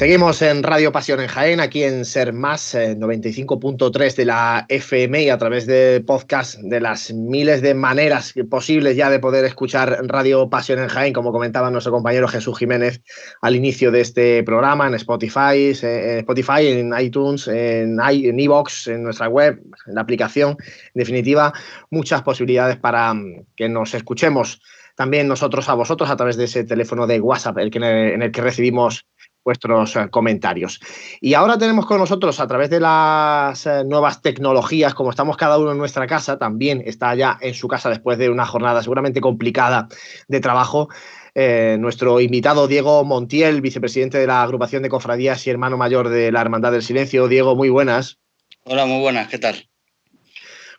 Seguimos en Radio Pasión en Jaén, aquí en Ser Más, 95.3 de la FM y a través de podcast de las miles de maneras posibles ya de poder escuchar Radio Pasión en Jaén, como comentaba nuestro compañero Jesús Jiménez al inicio de este programa, en Spotify, en, Spotify, en iTunes, en en, en nuestra web, en la aplicación. En definitiva, muchas posibilidades para mm, que nos escuchemos también nosotros a vosotros a través de ese teléfono de WhatsApp el que, en el que recibimos vuestros eh, comentarios. Y ahora tenemos con nosotros, a través de las eh, nuevas tecnologías, como estamos cada uno en nuestra casa, también está ya en su casa después de una jornada seguramente complicada de trabajo. Eh, nuestro invitado Diego Montiel, vicepresidente de la agrupación de cofradías y hermano mayor de la Hermandad del Silencio. Diego, muy buenas.
Hola, muy buenas, ¿qué tal?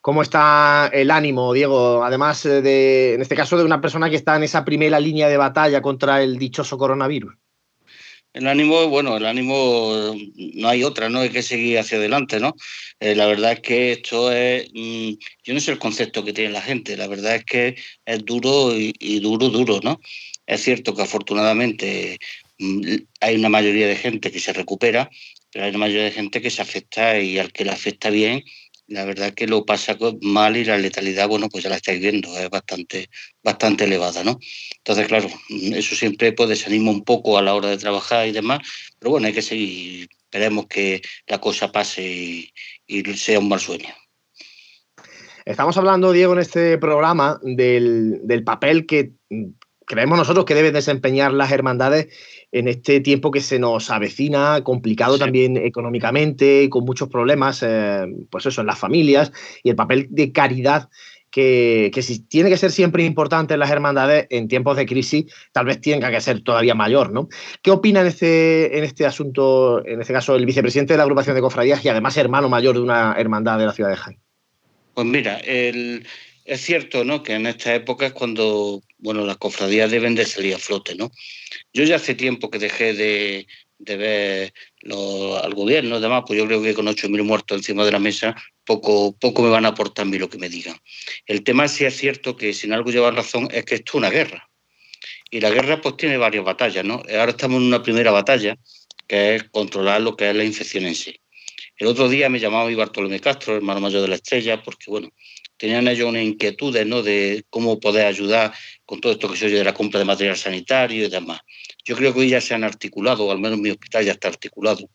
¿Cómo está el ánimo, Diego? Además, de, en este caso, de una persona que está en esa primera línea de batalla contra el dichoso coronavirus.
El ánimo, bueno, el ánimo no hay otra, ¿no? Hay que seguir hacia adelante, ¿no? Eh, la verdad es que esto es, mm, yo no sé el concepto que tiene la gente, la verdad es que es duro y, duro, duro, ¿no? Es cierto que afortunadamente mm, hay una mayoría de gente que se recupera, pero hay una mayoría de gente que se afecta y al que le afecta bien, la verdad que lo pasa mal y la letalidad, bueno, pues ya la estáis viendo, es bastante, bastante elevada, ¿no? Entonces, claro, eso siempre pues desanima un poco a la hora de trabajar y demás, pero bueno, hay que seguir, esperemos que la cosa pase y, sea un mal sueño.
Estamos hablando, Diego, en este programa del, del papel que creemos nosotros que deben desempeñar las hermandades en este tiempo que se nos avecina, complicado también económicamente, con muchos problemas, eh, pues eso, en las familias, y el papel de caridad que, que, si tiene que ser siempre importante en las hermandades, en tiempos de crisis, tal vez tenga que ser todavía mayor, ¿no? ¿Qué opina en este, en este asunto, en este caso, el vicepresidente de la agrupación de cofradías y además hermano mayor de una hermandad de la ciudad de Jaén?
Pues mira, el, es cierto, ¿no? Que en esta época es cuando, bueno, las cofradías deben de salir a flote, ¿no? Yo ya hace tiempo que dejé de, ver al gobierno y demás, pues yo creo que con 8.000 muertos encima de la mesa, poco, poco me van a aportar a mí lo que me digan. El tema sí es cierto que sin algo llevar razón es que esto es una guerra. Y la guerra pues tiene varias batallas, ¿no? Ahora estamos en una primera batalla, que es controlar lo que es la infección en sí. El otro día me llamaba mi Bartolomé Castro, hermano mayor de la estrella, porque bueno, tenían ellos una inquietudes ¿no? de cómo poder ayudar con todo esto que se oye de la compra de material sanitario y demás. Yo creo que hoy ya se han articulado, o al menos mi hospital ya está articulado,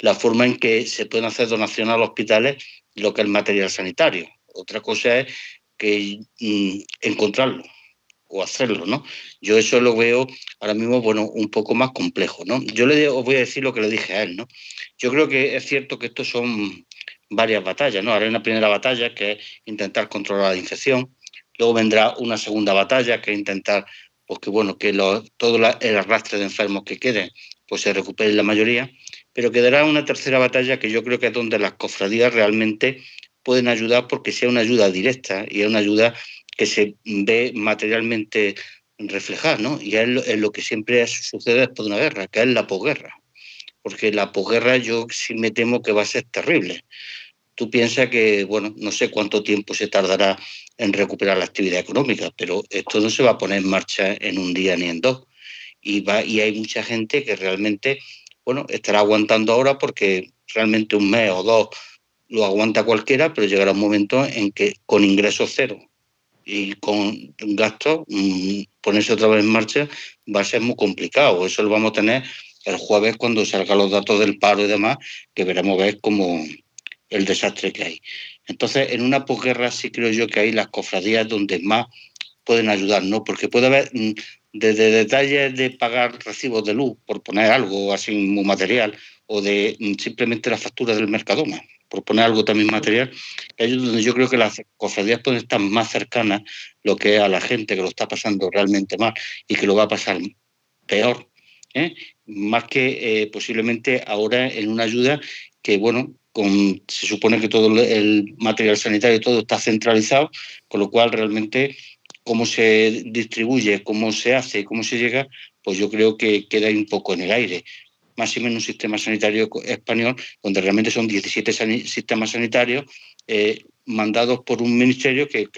la forma en que se pueden hacer donaciones a los hospitales lo que es el material sanitario. Otra cosa es que mm, encontrarlo o hacerlo, ¿no? Yo eso lo veo ahora mismo, bueno, un poco más complejo, ¿no? Yo le os voy a decir lo que le dije a él, ¿no? Yo creo que es cierto que estos son varias batallas, ¿no? Haré una primera batalla que es intentar controlar la infección, luego vendrá una segunda batalla que es intentar pues que bueno, que todo el arrastre de enfermos que queden pues se recupere la mayoría, pero quedará una tercera batalla que yo creo que es donde las cofradías realmente pueden ayudar porque sea una ayuda directa y es una ayuda que se ve materialmente reflejada, ¿no? Y lo, es lo que siempre sucede después de una guerra, que es la posguerra. Porque la posguerra yo sí me temo que va a ser terrible tú piensas que, bueno, no sé cuánto tiempo se tardará en recuperar la actividad económica, pero esto no se va a poner en marcha en un día ni en dos. Y, va, y hay mucha gente que realmente, bueno, estará aguantando ahora porque realmente un mes o dos lo aguanta cualquiera, pero llegará un momento en que con ingresos cero y con gastos, mm, ponerse otra vez en marcha va a ser muy complicado. Eso lo vamos a tener el jueves cuando salgan los datos del paro y demás, que veremos ver cómo, el desastre que hay. Entonces, en una posguerra sí creo yo que hay las cofradías donde más pueden ayudar, ¿no? Porque puede haber mm, desde detalles de pagar recibos de luz, por poner algo así muy material, o de mm, simplemente la factura del Mercadona, por poner algo también material, es donde yo creo que las cofradías pueden estar más cercanas lo que es a la gente que lo está pasando realmente mal y que lo va a pasar peor, ¿eh? más que eh, posiblemente ahora en una ayuda que, bueno, se supone que todo el material sanitario y todo está centralizado, con lo cual realmente cómo se distribuye, cómo se hace, cómo se llega, pues yo creo que queda un poco en el aire. Más y menos un sistema sanitario español, donde realmente son 17 sistemas sanitarios eh, mandados por un ministerio que,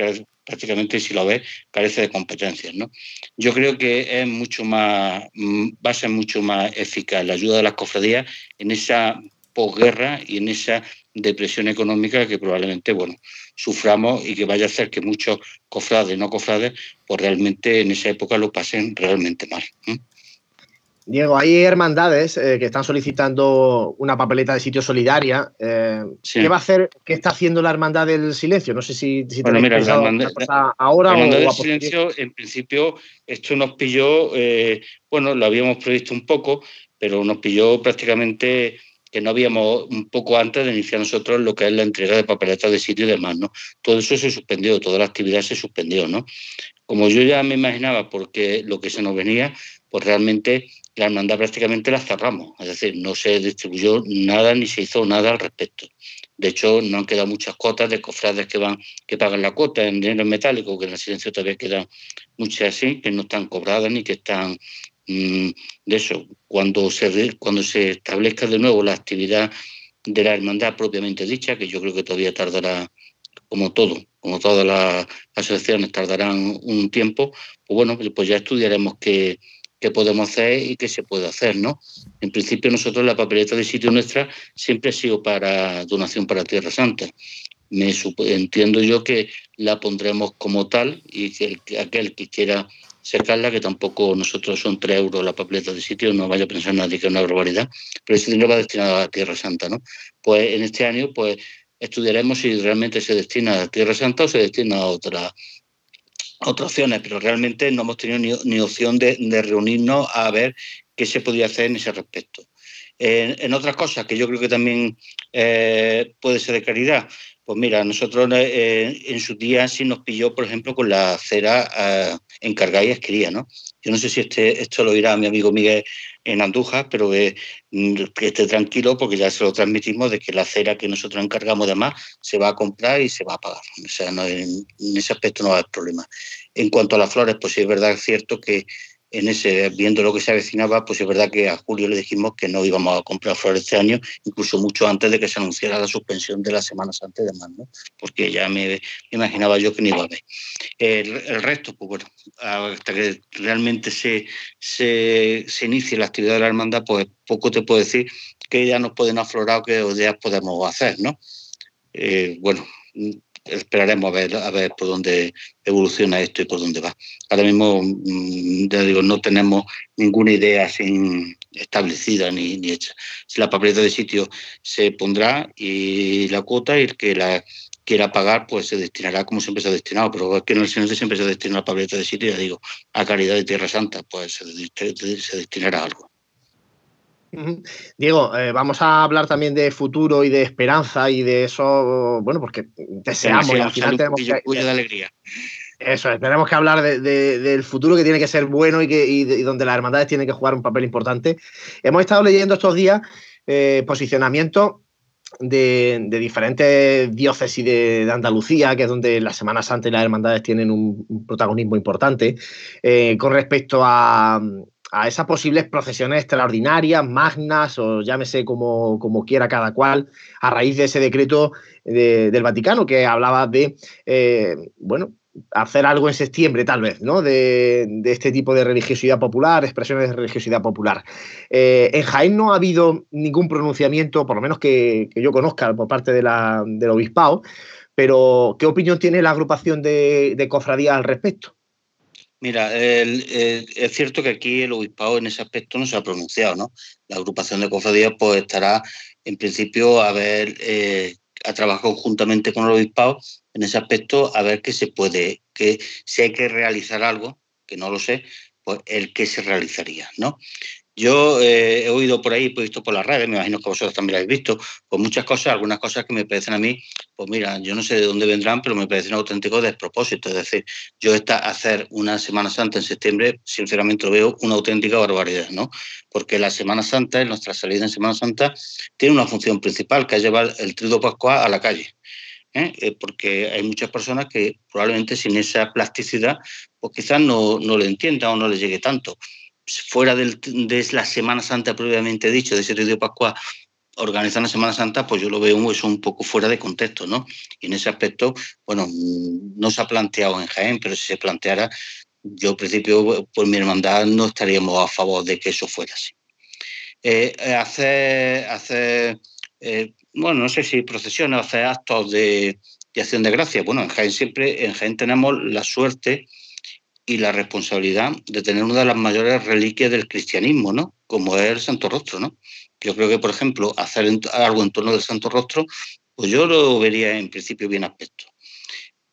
prácticamente, si lo ves, carece de competencias. ¿no? Yo creo que es mucho más, mm, va a ser mucho más eficaz la ayuda de las cofradías en esa posguerra y en esa depresión económica que probablemente, bueno, suframos y que vaya a hacer que muchos cofrades, no cofrades, pues realmente en esa época lo pasen realmente mal.
Diego, hay hermandades eh, que están solicitando una papeleta de sitio solidaria. Eh, ¿Qué va a hacer? ¿Qué está haciendo la hermandad del silencio? No sé si, si
bueno, mira, la hermandad, ahora la hermandad del silencio, en principio, esto nos pilló, eh, bueno, lo habíamos previsto un poco, pero nos pilló prácticamente que no habíamos un poco antes de iniciar nosotros lo que es la entrega de papeletas de sitio y demás, ¿no? Todo eso se suspendió, toda la actividad se suspendió, ¿no? Como yo ya me imaginaba, porque lo que se nos venía, pues realmente la hermandad prácticamente la cerramos, es decir, no se distribuyó nada ni se hizo nada al respecto. De hecho, no han quedado muchas cuotas de cofrades que van, que pagan la cuota en dinero metálico, que en el silencio todavía quedan muchas así, que no están cobradas ni que están de eso, cuando se, cuando se establezca de nuevo la actividad de la hermandad propiamente dicha, que yo creo que todavía tardará, como todo, como todas las asociaciones tardarán un tiempo, pues bueno, pues ya estudiaremos qué, qué podemos hacer y qué se puede hacer, ¿no? En principio nosotros la papeleta de sitio nuestra siempre ha sido para donación para Tierra Santa. Me entiendo yo que la pondremos como tal y que aquel que quiera sacarla, que tampoco nosotros son 3 euros la papeleta de sitio, no vaya a pensar nadie que es una barbaridad, pero ese dinero va destinado a Tierra Santa, ¿no? Pues en este año, pues estudiaremos si realmente se destina a Tierra Santa o se destina a otra otras opciones, pero realmente no hemos tenido ni, opción de, reunirnos a ver qué se podía hacer en ese respecto. En, otras cosas que yo creo que también eh, puede ser de caridad, pues mira, nosotros eh, en su día sí nos pilló, por ejemplo, con la cera eh, encargada y ¿no? Yo no sé si este, esto lo dirá mi amigo Miguel en Andújar, pero mm, que, esté tranquilo porque ya se lo transmitimos de que la cera que nosotros encargamos de más se va a comprar y se va a pagar. O sea, en, ese aspecto no va a haber problema. En cuanto a las flores, pues sí es verdad, es cierto que en ese, viendo lo que se avecinaba, pues es verdad que a Julio le dijimos que no íbamos a comprar flores este año, incluso mucho antes de que se anunciara la suspensión de las semanas antes de más, ¿no? Porque ya me, imaginaba yo que no iba a haber. El, resto, pues bueno, hasta que realmente se, se, se, inicie la actividad de la hermandad, pues poco te puedo decir qué ya nos pueden aflorar o qué ideas podemos hacer, ¿no? Eh, bueno, esperaremos a ver, a ver por dónde evoluciona esto y por dónde va. Ahora mismo, mm, ya digo, no tenemos ninguna idea sin establecida ni, ni hecha. La papeleta de sitio se pondrá y la cuota y el que la quiera pagar, pues se destinará como siempre se ha destinado, pero es que en el silencio siempre se destina la papeleta de sitio, ya digo, a caridad de Tierra Santa, pues se destinará algo.
Diego, eh, vamos a hablar también de futuro y de esperanza y de eso, bueno, porque deseamos y al final tenemos que,
de alegría.
Eso tenemos que hablar del futuro que tiene que ser bueno y, que, donde las hermandades tienen que jugar un papel importante. Hemos estado leyendo estos días eh, posicionamientos de, diferentes diócesis de, Andalucía, que es donde la Semana Santa y las hermandades tienen un, protagonismo importante, eh, con respecto a, a esas posibles procesiones extraordinarias, magnas o llámese como, como quiera cada cual, a raíz de ese decreto del Vaticano que hablaba de, eh, bueno, hacer algo en septiembre tal vez, ¿no? De, este tipo de religiosidad popular, expresiones de religiosidad popular. Eh, en Jaén no ha habido ningún pronunciamiento, por lo menos que, yo conozca, por parte de la, del obispado, pero ¿qué opinión tiene la agrupación de, de cofradías al respecto?
Mira, es cierto que aquí el obispado en ese aspecto no se ha pronunciado, ¿no? La agrupación de cofradías pues estará en principio a ver, eh, a trabajar conjuntamente con el obispado en ese aspecto a ver qué se puede, que si hay que realizar algo, que no lo sé, pues el que se realizaría, ¿no? Yo eh, he oído por ahí, he visto por las redes, me imagino que vosotros también lo habéis visto, pues muchas cosas, algunas cosas que me parecen a mí, pues mira, yo no sé de dónde vendrán, pero me parecen auténticos despropósitos. Es decir, yo esta, hacer una Semana Santa en septiembre, sinceramente lo veo una auténtica barbaridad, ¿no? Porque la Semana Santa, nuestra salida en Semana Santa, tiene una función principal, que es llevar el trido pascual a la calle. ¿eh? Eh, porque hay muchas personas que probablemente sin esa plasticidad, pues quizás no, no le entiendan o no le llegue tanto fuera de la Semana Santa previamente dicho, de ese de Pascua, organizar la Semana Santa, pues yo lo veo eso un poco fuera de contexto, ¿no? Y en ese aspecto, bueno, no se ha planteado en Jaén, pero si se planteara, yo al principio, por mi hermandad, no estaríamos a favor de que eso fuera así. Eh, hacer, hacer eh, bueno, no sé si procesiones, hacer actos de, de acción de gracia. Bueno, en Jaén siempre, en Jaén tenemos la suerte y la responsabilidad de tener una de las mayores reliquias del cristianismo, ¿no? Como es el Santo Rostro, ¿no? Yo creo que, por ejemplo, hacer algo en torno del Santo Rostro, pues yo lo vería en principio bien aspecto.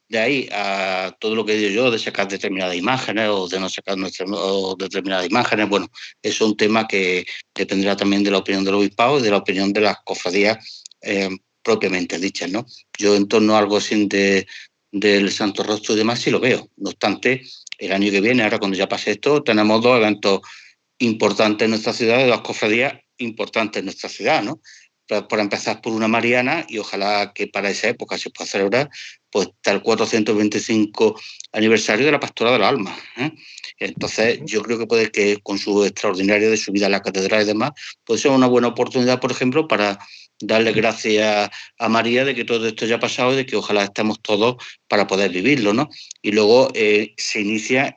De ahí a todo lo que digo yo de sacar determinadas imágenes o de no sacar determinadas imágenes, bueno, es un tema que dependerá también de la opinión del obispado y de la opinión de las cofradías eh, propiamente dichas, ¿no? Yo en torno a algo así de, del Santo Rostro y demás sí lo veo. No obstante, el año que viene, ahora cuando ya pase esto, tenemos dos eventos importantes en nuestra ciudad, dos cofradías importantes en nuestra ciudad, ¿no? Por empezar por una Mariana y ojalá que para esa época se pueda celebrar pues el 425 aniversario de la Pastora de la Alma. ¿eh? Entonces, yo creo que puede que con su extraordinaria de subida a la catedral y demás, puede ser una buena oportunidad, por ejemplo, para darle gracias a María de que todo esto ya ha pasado y de que ojalá estemos todos para poder vivirlo, ¿no? Y luego eh, se inicia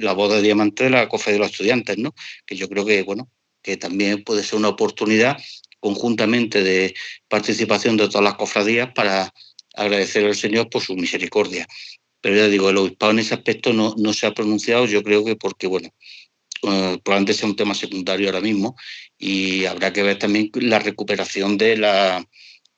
la boda de diamante de la cofre de los estudiantes, ¿no? Que yo creo que, bueno, que también puede ser una oportunidad conjuntamente de participación de todas las cofradías para agradecer al Señor por su misericordia. Pero ya digo, el obispado en ese aspecto no, no se ha pronunciado, yo creo que porque, bueno, eh, probablemente sea un tema secundario ahora mismo y habrá que ver también la recuperación de la,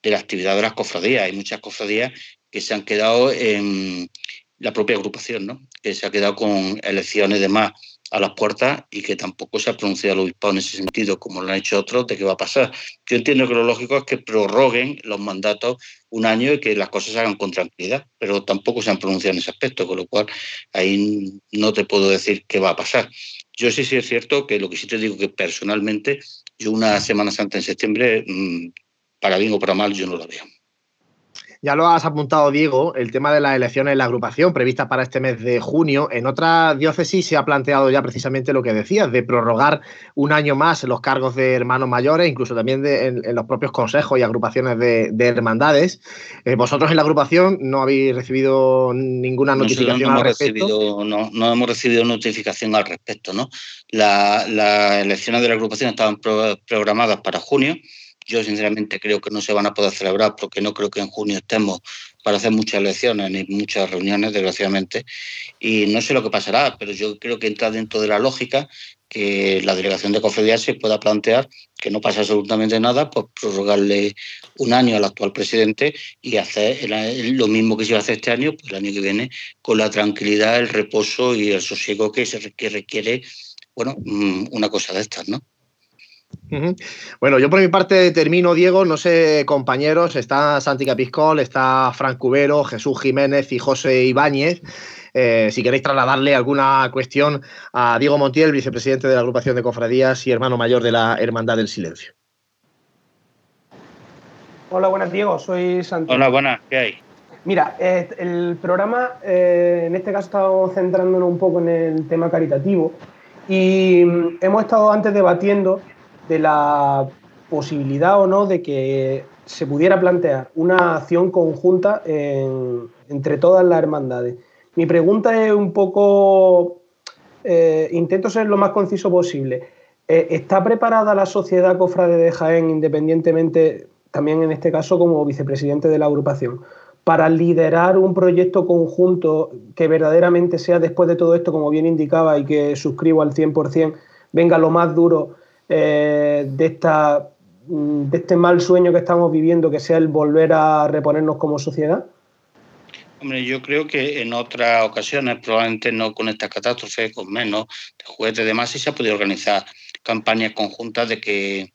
de la actividad de las cofradías. Hay muchas cofradías que se han quedado en la propia agrupación, ¿no? que se ha quedado con elecciones y demás a las puertas y que tampoco se ha pronunciado el obispado en ese sentido, como lo han hecho otros, de qué va a pasar. Yo entiendo que lo lógico es que prorroguen los mandatos un año y que las cosas se hagan con tranquilidad, pero tampoco se han pronunciado en ese aspecto, con lo cual ahí no te puedo decir qué va a pasar. Yo sí, sí es cierto que lo que sí te digo que personalmente, yo una Semana Santa en septiembre, mm, para bien o para mal, yo no la veo.
Ya lo has apuntado, Diego, el tema de las elecciones en la agrupación previstas para este mes de junio. En otras diócesis se ha planteado ya precisamente lo que decías, de prorrogar un año más los cargos de hermanos mayores, incluso también en, los propios consejos y agrupaciones de, hermandades. Eh, vosotros en la agrupación no habéis recibido ninguna notificación
al respecto. no, no, hemos recibido notificación al respecto. ¿no? las elecciones de la agrupación estaban programadas para junio yo sinceramente creo que no se van a poder celebrar porque no creo que en junio estemos para hacer muchas elecciones ni muchas reuniones, desgraciadamente. Y no sé lo que pasará, pero yo creo que entra dentro de la lógica que la delegación de cofradías se pueda plantear que no pasa absolutamente nada, pues prorrogarle un año al actual presidente y hacer lo mismo que se va a hacer este año, pues el año que viene, con la tranquilidad, el reposo y el sosiego que, se, que requiere, bueno, mm, una cosa de estas, ¿no?
Bueno, yo por mi parte termino, Diego. No sé, compañeros, está Santi Capiscol, está Frank Cubero, Jesús Jiménez y José Ibáñez. Eh, si queréis trasladarle alguna cuestión a Diego Montiel, vicepresidente de la agrupación de cofradías y hermano mayor de la Hermandad del Silencio.
Hola, buenas, Diego. Soy Santi.
Hola, buenas. ¿Qué hay?
Mira, eh, el programa, eh, en este caso estamos centrándonos un poco en el tema caritativo y hemos estado antes debatiendo de la posibilidad o no de que se pudiera plantear una acción conjunta entre todas las hermandades. Mi pregunta es un poco, eh, intento ser lo más conciso posible. Eh, ¿Está preparada la sociedad cofrade de Jaén, independientemente, también en este caso como vicepresidente de la agrupación, para liderar un proyecto conjunto que verdaderamente sea, después de todo esto, como bien indicaba y que suscribo al 100%, venga lo más duro eh, de esta mm, de este mal sueño que estamos viviendo, que sea el volver a reponernos como sociedad?
Hombre, yo creo que en otras ocasiones, probablemente no con esta catástrofe, con menos de juguetes de más, sí se ha podido organizar campañas conjuntas de que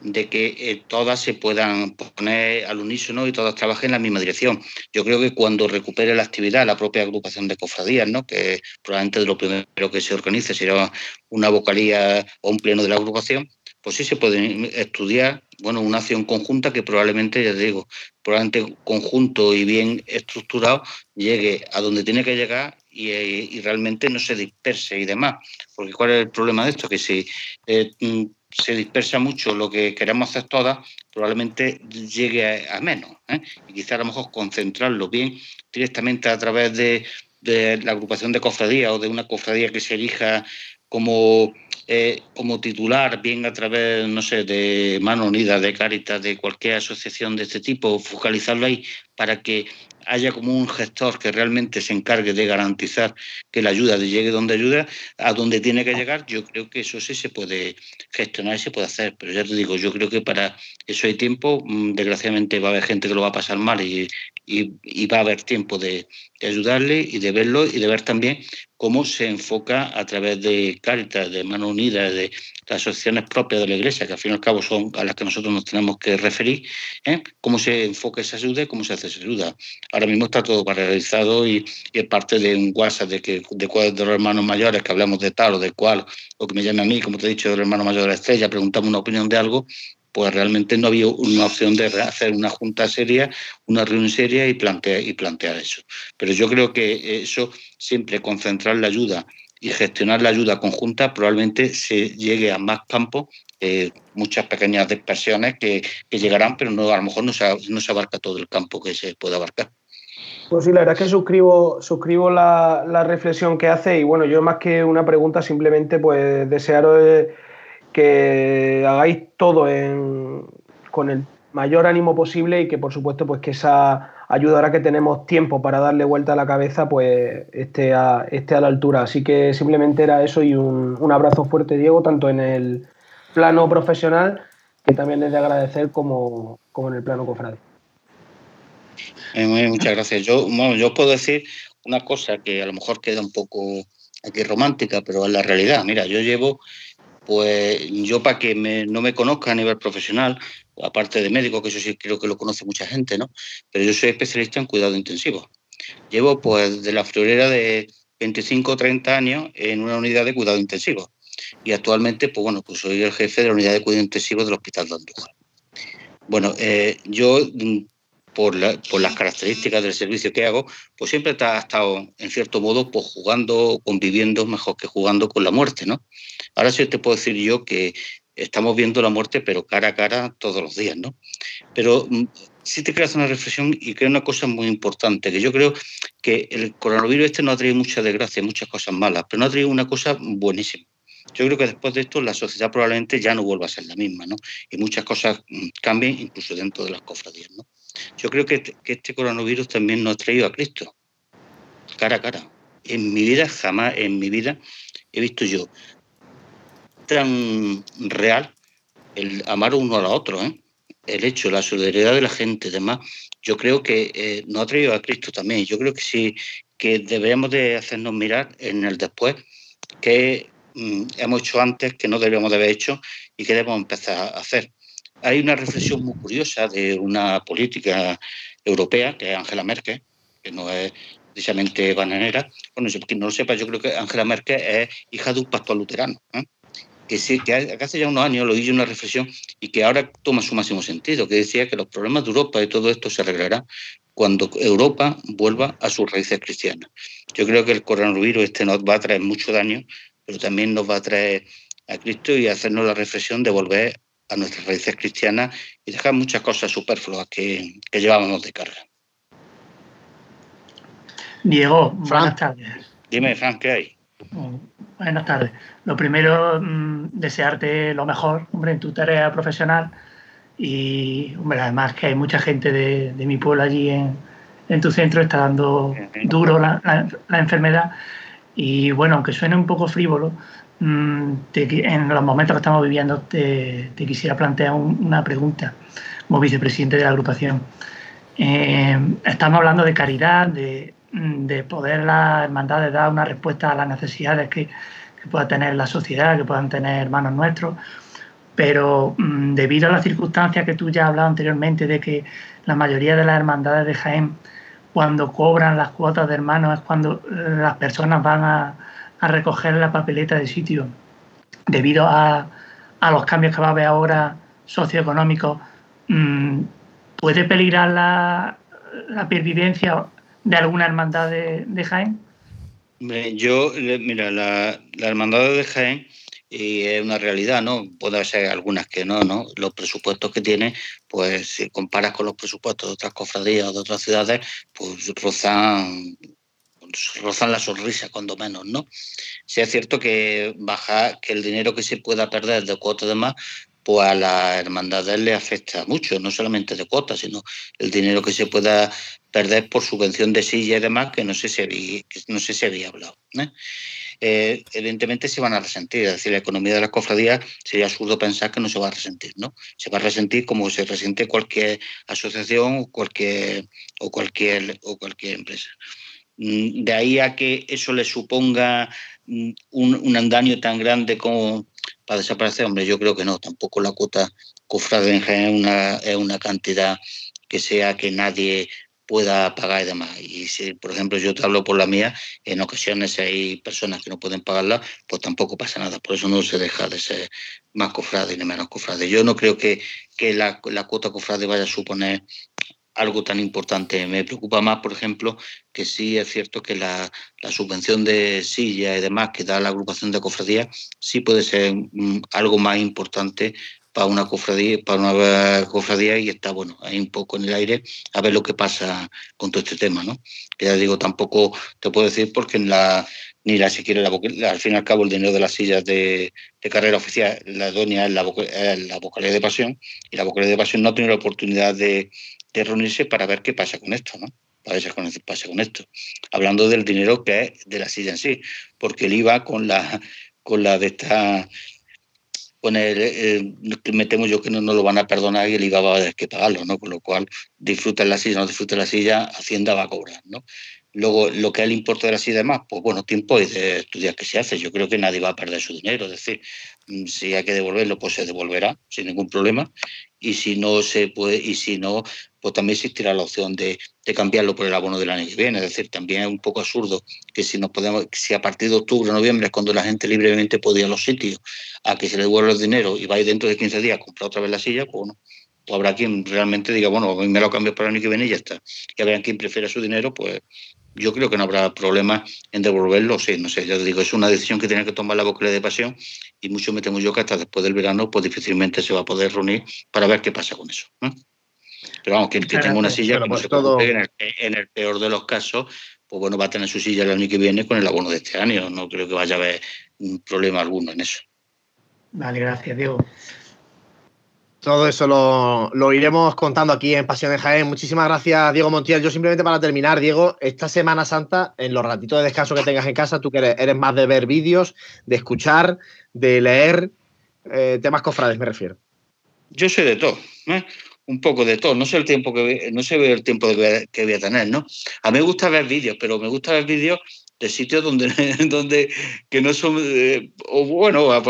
de que eh, todas se puedan poner al unísono y todas trabajen en la misma dirección. Yo creo que cuando recupere la actividad la propia agrupación de cofradías, ¿no? que probablemente de lo primero que se organice será una vocalía o un pleno de la agrupación, pues sí se puede estudiar bueno, una acción conjunta que probablemente, ya digo, probablemente conjunto y bien estructurado llegue a donde tiene que llegar y, y realmente no se disperse y demás. Porque ¿cuál es el problema de esto? Que si eh, mm, se dispersa mucho lo que queremos hacer todas, probablemente llegue a, menos. ¿eh? Y quizá a lo mejor concentrarlo bien directamente a través de, la agrupación de cofradías o de una cofradía que se elija como, eh, como titular, bien a través, no sé, de Mano Unida, de Cáritas, de cualquier asociación de este tipo, focalizarlo ahí para que haya como un gestor que realmente se encargue de garantizar que la ayuda llegue donde ayuda, a donde tiene que llegar, yo creo que eso sí se puede gestionar y se puede hacer. Pero ya te digo, yo creo que para eso hay tiempo. Mm, desgraciadamente va a haber gente que lo va a pasar mal y, y, va a haber tiempo de, ayudarle y de verlo y de ver también cómo se enfoca a través de Cáritas, de Mano Unida, de las asociaciones propias de la Iglesia, que al fin y al cabo son a las que nosotros nos tenemos que referir, ¿eh? cómo se enfoca esa ayuda y cómo se hace esa ayuda. Ahora mismo está todo paralizado y, y es parte de un WhatsApp de, que, de, de los hermanos mayores que hablamos de tal o de cual, o que me llame a mí, como te he dicho, del hermano mayor de la estrella, preguntamos una opinión de algo pues realmente no había una opción de hacer una junta seria, una reunión seria y plantear, y plantear eso. Pero yo creo que eso, siempre concentrar la ayuda y gestionar la ayuda conjunta, probablemente se llegue a más campos, eh, muchas pequeñas dispersiones que, llegarán, pero no, a lo mejor no se, no se abarca todo el campo que se puede abarcar.
Pues sí, la verdad es que suscribo, suscribo la, reflexión que hace y bueno, yo más que una pregunta, simplemente pues desearos que hagáis todo con el mayor ánimo posible y que por supuesto pues que esa ayuda ahora que tenemos tiempo para darle vuelta a la cabeza pues esté a, esté a la altura. Así que simplemente era eso y un, abrazo fuerte Diego, tanto en el plano profesional que también es de agradecer como, en el plano cofrade.
Eh, muchas gracias. Yo, bueno, yo puedo decir una cosa que a lo mejor queda un poco aquí romántica, pero es la realidad. Mira, yo llevo pues yo para que no me conozca a nivel profesional, aparte de médico, que eso sí creo que lo conoce mucha gente, ¿no? Pero yo soy especialista en cuidado intensivo. Llevo pues de la florera de 25 o 30 años en una unidad de cuidado intensivo. Y actualmente, pues bueno, pues soy el jefe de la unidad de cuidado intensivo del Hospital de Andújar. Bueno, eh, yo por, por, las características del servicio que hago, pues siempre he estado, en cierto modo, pues jugando, conviviendo mejor que jugando con la muerte, ¿no? Ahora sí te puedo decir yo que estamos viendo la muerte, pero cara a cara todos los días, ¿no? Pero mm, sí te creas una reflexión y creo una cosa muy importante, que yo creo que el coronavirus este no ha traído mucha desgracia, muchas cosas malas, pero no ha traído una cosa buenísima. Yo creo que después de esto la sociedad probablemente ya no vuelva a ser la misma, ¿no? Y muchas cosas mm, cambien incluso dentro de las cofradías, ¿no? Yo creo que, que este coronavirus también nos ha traído a Cristo, cara a cara. En mi vida, jamás en mi vida, he visto yo tan real el amar uno a la otro, ¿eh? el hecho, la solidaridad de la gente, demás, yo creo que eh, nos ha traído a Cristo también. Yo creo que sí, que deberíamos de hacernos mirar en el después que mm, hemos hecho antes, que no debíamos de haber hecho y que debemos empezar a hacer. Hay una reflexión muy curiosa de una política europea, que es Angela Merkel, que no es precisamente bananera. Bueno, quien no lo sepa, yo creo que Angela Merkel es hija de un pastor luterano. ¿eh? que, sí, que hace ya unos años lo hice una reflexión y que ahora toma su máximo sentido, que decía que los problemas de Europa y todo esto se arreglará cuando Europa vuelva a sus raíces cristianas. Yo creo que el coronavirus este nos va a traer mucho daño, pero también nos va a traer a Cristo y hacernos la reflexión de volver a nuestras raíces cristianas y dejar muchas cosas superfluas que, que llevábamos de carga.
Diego, buenas tardes.
Dime, Frank, ¿qué hay?
Buenas tardes. Lo primero, mm, desearte lo mejor, hombre, en tu tarea profesional. Y, hombre, además que hay mucha gente de, mi pueblo allí en, tu centro, está dando duro la, enfermedad. Y bueno, aunque suene un poco frívolo, mm, en los momentos que estamos viviendo te, quisiera plantear una pregunta como vicepresidente de la agrupación. Eh, estamos hablando de caridad, de, de poder las hermandades dar una respuesta a las necesidades que, que pueda tener la sociedad, que puedan tener hermanos nuestros, pero mm, debido a las circunstancias que tú ya has hablado anteriormente de que la mayoría de las hermandades de Jaén, cuando cobran las cuotas de hermanos, es cuando eh, las personas van a, recoger la papeleta de sitio, debido a, los cambios que va a haber ahora socioeconómicos, mm, ¿puede peligrar la, pervivencia de alguna hermandad de Jaén?
Yo, mira, la, la hermandad de Jaén y es una realidad, ¿no? Puede ser algunas que no, ¿no? Los presupuestos que tiene, pues si comparas con los presupuestos de otras cofradías o de otras ciudades, pues rozan, rozan la sonrisa, cuando menos, ¿no? Sí es cierto que baja, que el dinero que se pueda perder de cuotas de más, pues a las hermandades le afecta mucho, no solamente de cuotas, sino el dinero que se pueda perder por subvención de silla y demás, que no sé si había, no sé si había hablado. ¿eh? Eh, evidentemente se van a resentir, es decir, la economía de las cofradías sería absurdo pensar que no se va a resentir, ¿no? Se va a resentir como se resiente cualquier asociación o cualquier, o cualquier, o cualquier empresa. Mm, de ahí a que eso le suponga mm, un, un andaño tan grande como para desaparecer, hombre, yo creo que no, tampoco la cuota cofrade en general es una, es una cantidad que sea que nadie pueda pagar y demás. Y si, por ejemplo, yo te hablo por la mía, en ocasiones hay personas que no pueden pagarla, pues tampoco pasa nada. Por eso no se deja de ser más cofrade ni menos cofrade. Yo no creo que, que la, la cuota cofrade vaya a suponer algo tan importante. Me preocupa más, por ejemplo, que sí es cierto que la, la, subvención de silla y demás que da la agrupación de cofradías sí puede ser algo más importante para una cofradía, para una cofradía y está bueno, ahí un poco en el aire a ver lo que pasa con todo este tema, ¿no? Que ya digo, tampoco te puedo decir porque en la ni la siquiera la, al fin y al cabo el dinero de las sillas de, carrera oficial la doña la, la vocalía de pasión y la vocalía de pasión no ha tenido la oportunidad de, de reunirse para ver qué pasa con esto, ¿no? Para ver qué pasa con esto. Hablando del dinero que es de la silla en sí, porque el IVA con la con la de esta con el, yo que no, no, lo van a perdonar y el IVA va a tener que pagarlo, ¿no? Con lo cual, disfruta la silla, no disfruta la silla, Hacienda va a cobrar, ¿no? Luego, lo que es el importe de la silla y demás, pues bueno, tiempo y de estudiar qué se hace. Yo creo que nadie va a perder su dinero. Es decir, mm, si hay que devolverlo, pues se devolverá sin ningún problema. Y si no se puede, y si no, pues también existirá la opción de, cambiarlo por el abono del año que viene. Es decir, también es un poco absurdo que si nos podemos, si a partir de octubre noviembre es cuando la gente libremente podía ir a los sitios a que se le devuelva el dinero y vaya dentro de 15 días a comprar otra vez la silla, pues bueno, pues habrá quien realmente diga, bueno, me lo cambio para el año que viene y ya está. Y habrá quien prefiera su dinero, pues yo creo que no habrá problema en devolverlo. Sí, no sé, ya te digo, es una decisión que tiene que tomar la boca de pasión y mucho me temo yo que hasta después del verano, pues difícilmente se va a poder reunir para ver qué pasa con eso. Pero vamos, que, que tenga una silla que no pues se todo... en, el, en el peor de los casos, pues bueno, va a tener su silla el año que viene con el abono de este año. No creo que vaya a haber un problema alguno en eso.
Vale, gracias, Diego.
Todo eso lo, iremos contando aquí en Pasión de Jaén. Muchísimas gracias, Diego Montiel. Yo simplemente para terminar, Diego, esta Semana Santa, en los ratitos de descanso que tengas en casa, tú que eres, más de ver vídeos, de escuchar, de leer eh, temas cofrades, me refiero.
Yo soy de todo, ¿eh? Un poco de todo. No sé el tiempo que no sé el tiempo que voy a tener, ¿no? A mí me gusta ver vídeos, pero me gusta ver vídeos de sitios donde, donde que no son, eh, o bueno,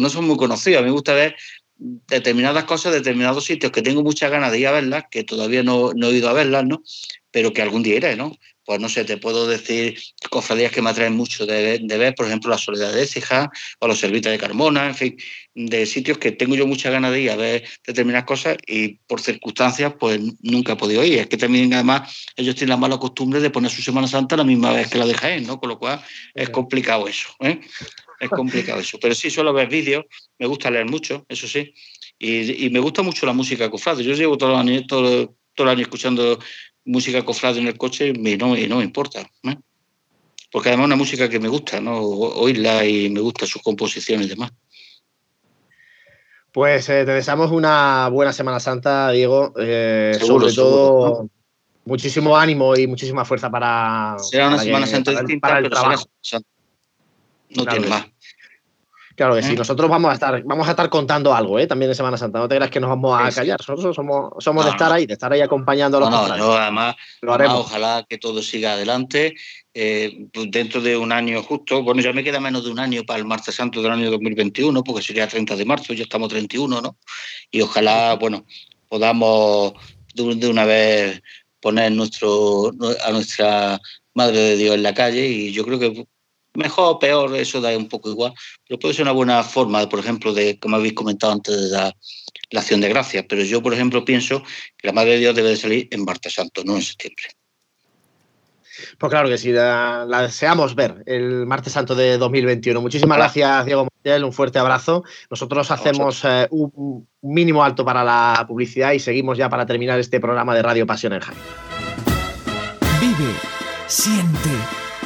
no son muy conocidos. A mí me gusta ver determinadas cosas, determinados sitios que tengo muchas ganas de ir a verlas, que todavía no, no he ido a verlas, ¿no? Pero que algún día iré, ¿no? Pues no sé, te puedo decir cofradías que me atraen mucho de, ver, por ejemplo, la Soledad de Écija o los Servitas de Carmona, en fin, de sitios que tengo yo muchas ganas de ir a ver determinadas cosas y por circunstancias, pues nunca he podido ir. Es que también, además, ellos tienen la mala costumbre de poner su Semana Santa la misma vez que la de Jaén, ¿no? Con lo cual es complicado eso, ¿eh? es complicado eso. Pero sí suelo ver vídeos, me gusta leer mucho, eso sí, y, me gusta mucho la música cofrade. Yo llevo todo el año, todo, todo el año escuchando música cofrade en el coche y no, no me importa. ¿eh? Porque además es una música que me gusta, ¿no? oírla y me gusta sus composiciones y demás.
Pues eh, te deseamos una buena Semana Santa, Diego. Eh, sobre todo, muchísimo ánimo y muchísima fuerza para.
Será una Semana Santa distinta, pero será no tiene más.
Claro que sí, nosotros vamos a estar, vamos a estar contando algo, ¿eh? También en Semana Santa. No te creas que nos vamos a callar. Nosotros somos, somos de estar ahí, de estar ahí acompañando a los
No, no, además, ojalá que todo siga adelante. Eh, pues dentro de un año justo, bueno, ya me queda menos de un año para el martes santo del año 2021, porque sería 30 de marzo, ya estamos 31, ¿no? Y ojalá, bueno, podamos de una vez poner nuestro, a nuestra Madre de Dios en la calle y yo creo que mejor o peor, eso da un poco igual, pero puede ser una buena forma, por ejemplo, de, como habéis comentado antes, de la, la acción de gracias. Pero yo, por ejemplo, pienso que la Madre de Dios debe de salir en Martes Santo, no en septiembre.
Pues claro que sí, la, deseamos ver el martes santo de 2021. Muchísimas gracias, Diego Montiel, un fuerte abrazo. Nosotros hacemos eh, un, mínimo alto para la publicidad y seguimos ya para terminar este programa de Radio Pasión en Jaén.
Vive, siente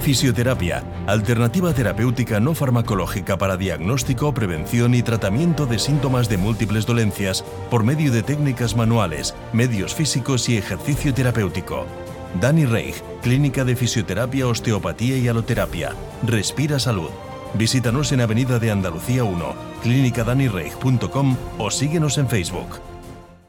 Fisioterapia, alternativa terapéutica no farmacológica para diagnóstico, prevención y tratamiento de síntomas de múltiples dolencias por medio de técnicas manuales, medios físicos y ejercicio terapéutico. Dani Reich, Clínica de Fisioterapia, Osteopatía y Aloterapia. Respira Salud. Visítanos en Avenida de Andalucía 1, clínicadanireich.com o síguenos en Facebook.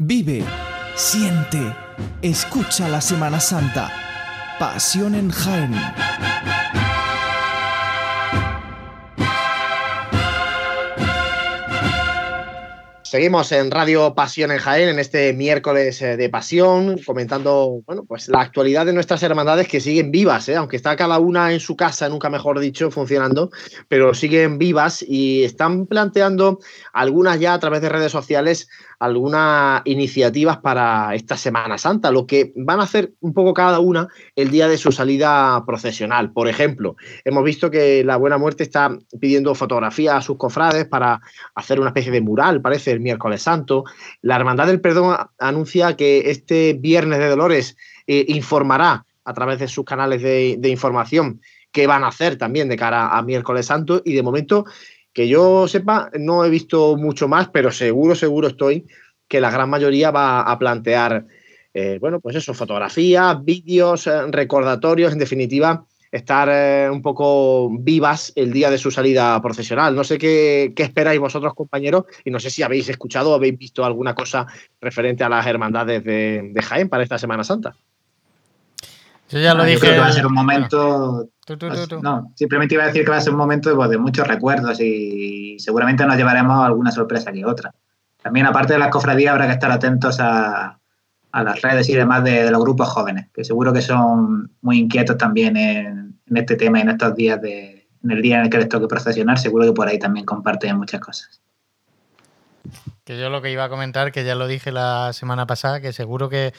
Vive, siente, escucha la Semana Santa. Pasión en Jaén.
Seguimos en Radio Pasión en Jaén en este miércoles eh, de pasión, comentando bueno, pues la actualidad de nuestras hermandades que siguen vivas, ¿eh? aunque está cada una en su casa, nunca mejor dicho, funcionando, pero siguen vivas y están planteando algunas ya a través de redes sociales algunas iniciativas para esta Semana Santa, lo que van a hacer un poco cada una el día de su salida procesional. Por ejemplo, hemos visto que la Buena Muerte está pidiendo fotografías a sus cofrades para hacer una especie de mural, parece el miércoles santo. La Hermandad del Perdón anuncia que este viernes de Dolores eh, informará a través de sus canales de, de información qué van a hacer también de cara a miércoles santo y de momento que yo sepa, no he visto mucho más, pero seguro, seguro estoy que la gran mayoría va a plantear, eh, bueno, pues eso, fotografías, vídeos, eh, recordatorios, en definitiva, estar eh, un poco vivas el día de su salida profesional. No sé qué, esperáis vosotros, compañeros, y no sé si habéis escuchado o habéis visto alguna cosa referente a las hermandades de, Jaén para esta Semana Santa.
Yo ya lo dije. creo que va a ser un momento no, simplemente iba a decir que va a ser un momento pues, de, muchos recuerdos y seguramente nos llevaremos alguna sorpresa que otra. También, aparte de las cofradías, habrá que estar atentos a, las redes y demás de, los grupos jóvenes, que seguro que son muy inquietos también en, este tema y en estos días, de, en el día en el que les toque procesionar, seguro que por ahí también comparten muchas cosas.
Que yo lo que iba a comentar, que ya lo dije la semana pasada, que seguro que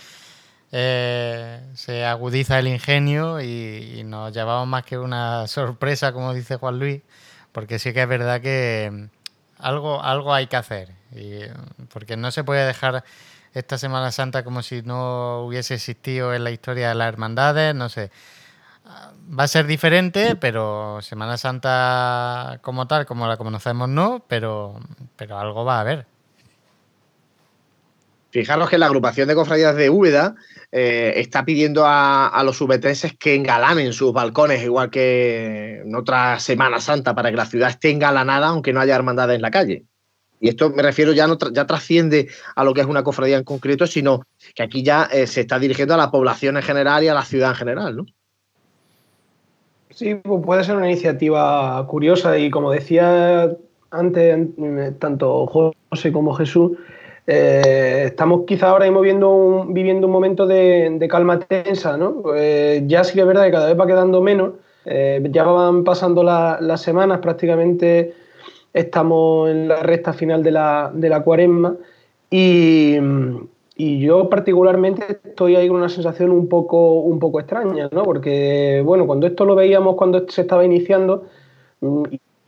eh, se agudiza el ingenio y, nos llevamos más que una sorpresa, como dice Juan Luis, porque sí que es verdad que mm, algo, algo hay que hacer, y, porque no se puede dejar esta Semana Santa como si no hubiese existido en la historia de las hermandades, no sé. Va a ser diferente, pero Semana Santa como tal, como la conocemos, no, pero, pero algo va a haber.
Fijaros que la agrupación de cofradías de Úbeda eh, está pidiendo a, los ubetenses que engalanen sus balcones, igual que en otra Semana Santa, para que la ciudad esté engalanada, aunque no haya hermandades en la calle. Y esto me refiero ya no ya trasciende a lo que es una cofradía en concreto, sino que aquí ya eh, se está dirigiendo a la población en general y a la ciudad en general, ¿no?
Sí, pues puede ser una iniciativa curiosa y como decía antes tanto José como Jesús, eh, estamos quizá ahora mismo viviendo un, viviendo un momento de, calma tensa, ¿no? Eh, ya sí que es verdad que cada vez va quedando menos, eh, ya van pasando las semanas, prácticamente estamos en la recta final de la, de la cuaresma y, y, yo particularmente estoy ahí con una sensación un poco, un poco extraña, ¿no? Porque, bueno, cuando esto lo veíamos cuando se estaba iniciando mm,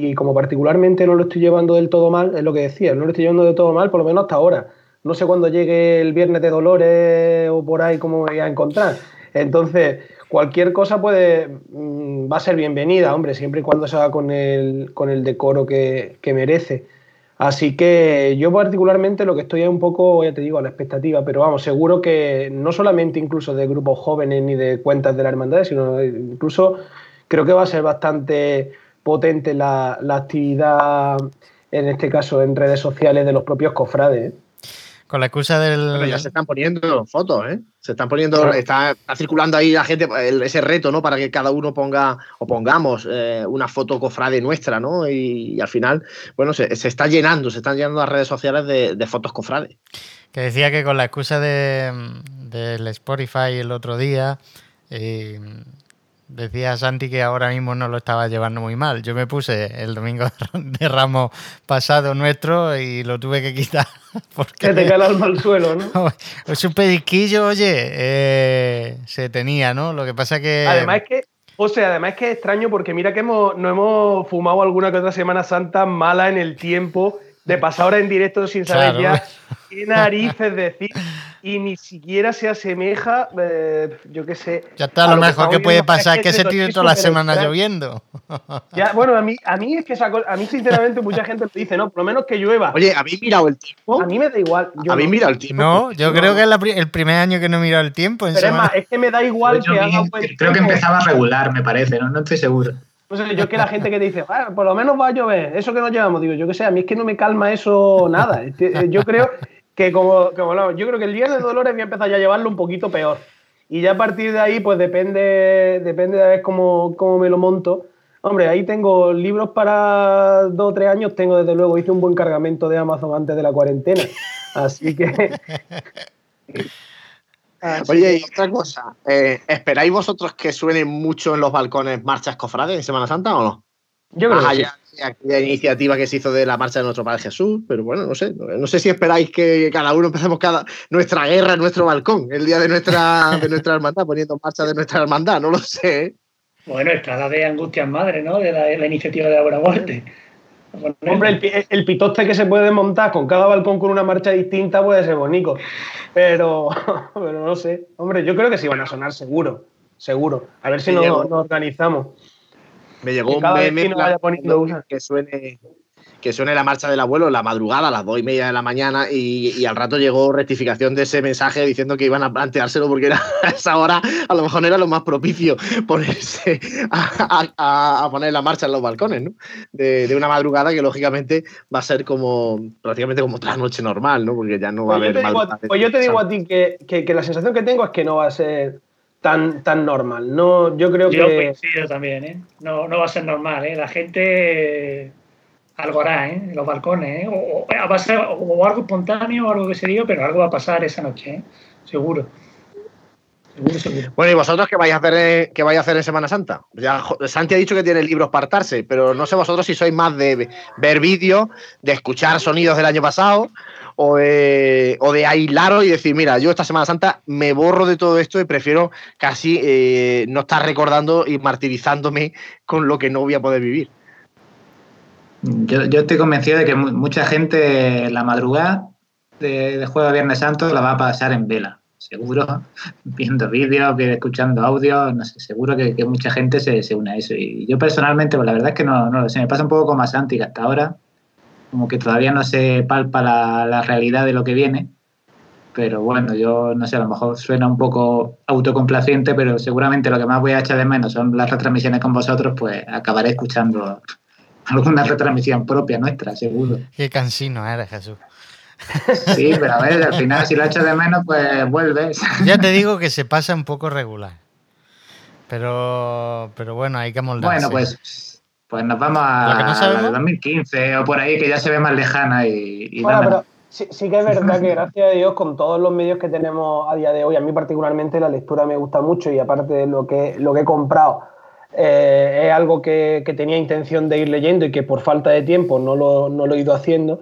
y como particularmente no lo estoy llevando del todo mal, es lo que decía, no lo estoy llevando del todo mal, por lo menos hasta ahora. No sé cuándo llegue el viernes de Dolores o por ahí cómo me voy a encontrar. Entonces, cualquier cosa puede mm, va a ser bienvenida, hombre, siempre y cuando se haga con el, con el decoro que, merece. Así que yo particularmente lo que estoy es un poco, ya te digo, a la expectativa, pero vamos, seguro que no solamente incluso de grupos jóvenes ni de cuentas de la hermandad, sino incluso creo que va a ser bastante potente la, actividad, en este caso en redes sociales, de los propios cofrades. ¿eh?
Con la excusa del.
Pero ya se están poniendo fotos, ¿eh? Se están poniendo. Está, circulando ahí la gente, ese reto, ¿no? Para que cada uno ponga o pongamos eh, una foto cofrade nuestra, ¿no? Y, al final, bueno, se, está llenando, se están llenando las redes sociales de, fotos cofrades.
Que decía que con la excusa de, del Spotify el otro día. Eh, Decía Santi que ahora mismo no lo estaba llevando muy mal. Yo me puse el domingo de Ramos pasado nuestro y lo tuve que quitar.
Porque que te cae el alma al suelo, ¿no?
Es un pediquillo, oye, eh, se tenía, ¿no? Lo que pasa que...
Además es que, o sea, además es que es extraño porque mira que hemos, no hemos fumado alguna que otra Semana Santa mala en el tiempo de pasar ahora en directo sin saber ya qué narices decir y ni siquiera se asemeja, eh, yo qué sé.
Ya está, lo, mejor que, puede pasar es que se tire toda la semana lloviendo.
Ya, bueno, a mí, a mí es que a mí sinceramente mucha gente me dice, no, por lo menos que llueva.
Oye, ¿habéis mirado el tiempo?
A mí me da igual.
Yo ¿Habéis mirado el tiempo?
No, yo creo que es el primer año que no he mirado el tiempo.
Pero es más, es que me da igual pues que haga
Creo que empezaba a regular, me parece, no, no estoy seguro.
No sé, yo que la gente que dice, ah, por lo menos va a llover, eso que nos llevamos, digo, yo que sé, a mí es que no me calma eso nada. Yo creo que como, como yo creo que el día de Dolores voy a empezar ya a llevarlo un poquito peor. Y ya a partir de ahí, pues depende, depende de ver cómo, cómo me lo monto. Hombre, ahí tengo libros para dos o tres años, tengo desde luego, hice un buen cargamento de Amazon antes de la cuarentena. Así que.
Oye, y otra cosa, eh, ¿esperáis vosotros que suenen mucho en los balcones marchas cofrades en Semana Santa o no?
Yo creo que sí
aquella iniciativa que se hizo de la marcha de nuestro Padre Jesús, pero bueno, no sé, no sé si esperáis que cada uno empecemos cada nuestra guerra en nuestro balcón, el día de nuestra, de nuestra hermandad, poniendo marcha de nuestra hermandad, no lo sé.
Bueno, está la de Angustias Madre, ¿no? De la, iniciativa de la Buena Muerte.
Hombre, el, pitoste que se puede montar con cada balcón con una marcha distinta puede ser bonito. Pero, pero no sé. Hombre, yo creo que sí van a sonar seguro. Seguro. A ver si nos organizamos.
Me llegó un meme que suene que suene la marcha del abuelo la madrugada a las dos y media de la mañana y, al rato llegó rectificación de ese mensaje diciendo que iban a planteárselo porque era a esa hora a lo mejor era lo más propicio ponerse a, poner la marcha en los balcones ¿no? de, una madrugada que lógicamente va a ser como prácticamente como otra noche normal ¿no? porque ya no va a pues
haber pues yo te digo a ti que, que la sensación que tengo es que no va a ser tan, tan normal. No, yo creo
yo
que.
coincido también, ¿eh? No, no va a ser normal, ¿eh? La gente algo hará, ¿eh? En los balcones, ¿eh? O, va a ser o algo espontáneo o algo que se diga, pero algo va a pasar esa noche, ¿eh? Seguro.
Seguro. Bueno, ¿y vosotros qué vais a hacer, eh, qué vais a hacer en Semana Santa? Ya, Santi ha dicho que tiene libros para pero no sé vosotros si sois más de ver vídeos, de escuchar sonidos del año pasado o de, o de aislaros y decir, mira, yo esta Semana Santa me borro de todo esto y prefiero casi eh, no estar recordando y martirizándome con lo que no voy a poder vivir.
Yo, estoy convencido de que mucha gente la madrugada de, de Jueves Viernes Santo la va a pasar en vela. Seguro, viendo vídeos, escuchando audio, no sé, seguro que, mucha gente se, se, une a eso. Y yo personalmente, pues la verdad es que no, no sé, me pasa un poco como a Santi, hasta ahora como que todavía no se palpa la, realidad de lo que viene. Pero bueno, yo no sé, a lo mejor suena un poco autocomplaciente, pero seguramente lo que más voy a echar de menos son las retransmisiones con vosotros, pues acabaré escuchando alguna retransmisión propia nuestra, seguro.
Qué cansino eres, Jesús.
Sí, pero a ver, al final si lo echas de menos, pues vuelves.
Ya te digo que se pasa un poco regular. Pero, pero bueno, hay que moldarse.
Bueno, pues, pues nos vamos a, 2015 o por ahí, que ya se ve más lejana y,
bueno, pero sí, sí, que es verdad que gracias a Dios, con todos los medios que tenemos a día de hoy, a mí particularmente la lectura me gusta mucho y aparte de lo que, lo que he comprado, eh, es algo que, que, tenía intención de ir leyendo y que por falta de tiempo no lo, no lo he ido haciendo.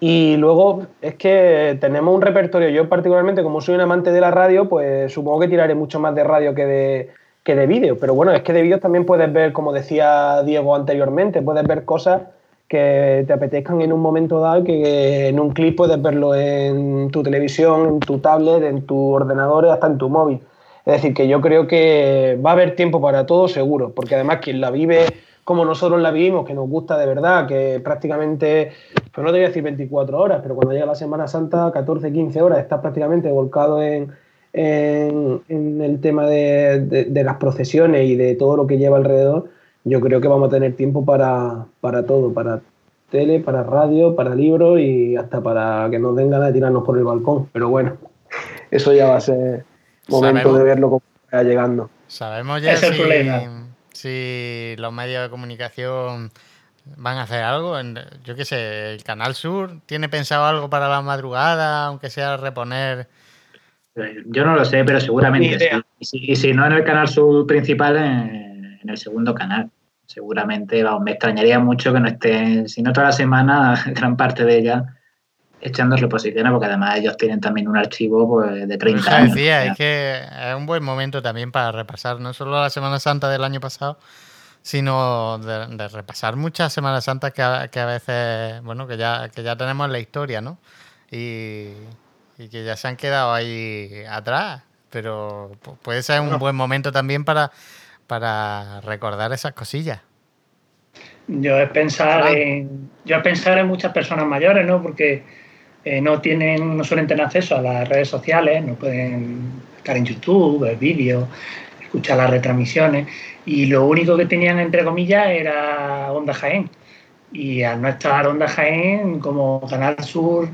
Y luego es que tenemos un repertorio, yo particularmente como soy un amante de la radio, pues supongo que tiraré mucho más de radio que de, que de vídeo. Pero bueno, es que de vídeos también puedes ver, como decía Diego anteriormente, puedes ver cosas que te apetezcan en un momento dado, que en un clip puedes verlo en tu televisión, en tu tablet, en tu ordenador, hasta en tu móvil. Es decir, que yo creo que va a haber tiempo para todo seguro, porque además quien la vive como nosotros la vivimos, que nos gusta de verdad, que prácticamente, pues no te voy a decir 24 horas, pero cuando llega la Semana Santa, 14, 15 horas, estás prácticamente volcado en, en, el tema de, las procesiones y de todo lo que lleva alrededor, yo creo que vamos a tener tiempo para, todo, para tele, para radio, para libros y hasta para que nos den ganas de tirarnos por el balcón. Pero bueno, eso ya va a ser momento de verlo como va llegando.
Sabemos ya si, si, los medios de comunicación van a hacer algo. Yo qué sé, el Canal Sur tiene pensado algo para la madrugada, aunque sea reponer
yo no lo sé, pero seguramente sí. Y si, no en el canal sub principal, en, el segundo canal. Seguramente, vamos, me extrañaría mucho que no estén, si no toda la semana, gran parte de ella echando reposiciones, porque además ellos tienen también un archivo pues, de 30 años.
Decía, es que es un buen momento también para repasar, no solo la Semana Santa del año pasado, sino de, repasar muchas Semanas Santas que a, que a, veces, bueno, que ya, que ya tenemos en la historia, ¿no? Y, y que ya se han quedado ahí atrás. Pero puede ser un buen momento también para, para recordar esas cosillas.
Yo es pensar en, yo es pensar en muchas personas mayores, ¿no? Porque eh, no tienen, no suelen tener acceso a las redes sociales, no pueden estar en YouTube, ver vídeos, escuchar las retransmisiones, y lo único que tenían entre comillas era Onda Jaén. Y al no estar Onda Jaén, como Canal Sur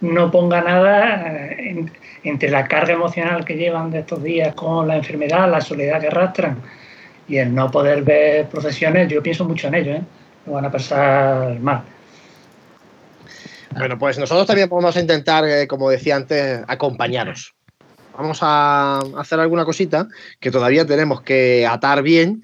no ponga nada eh, entre la carga emocional que llevan de estos días con la enfermedad, la soledad que arrastran y el no poder ver procesiones, yo pienso mucho en ello, ¿eh? lo van a pasar mal.
Bueno, pues nosotros también vamos a intentar, eh, como decía antes, acompañaros. Vamos a hacer alguna cosita que todavía tenemos que atar bien,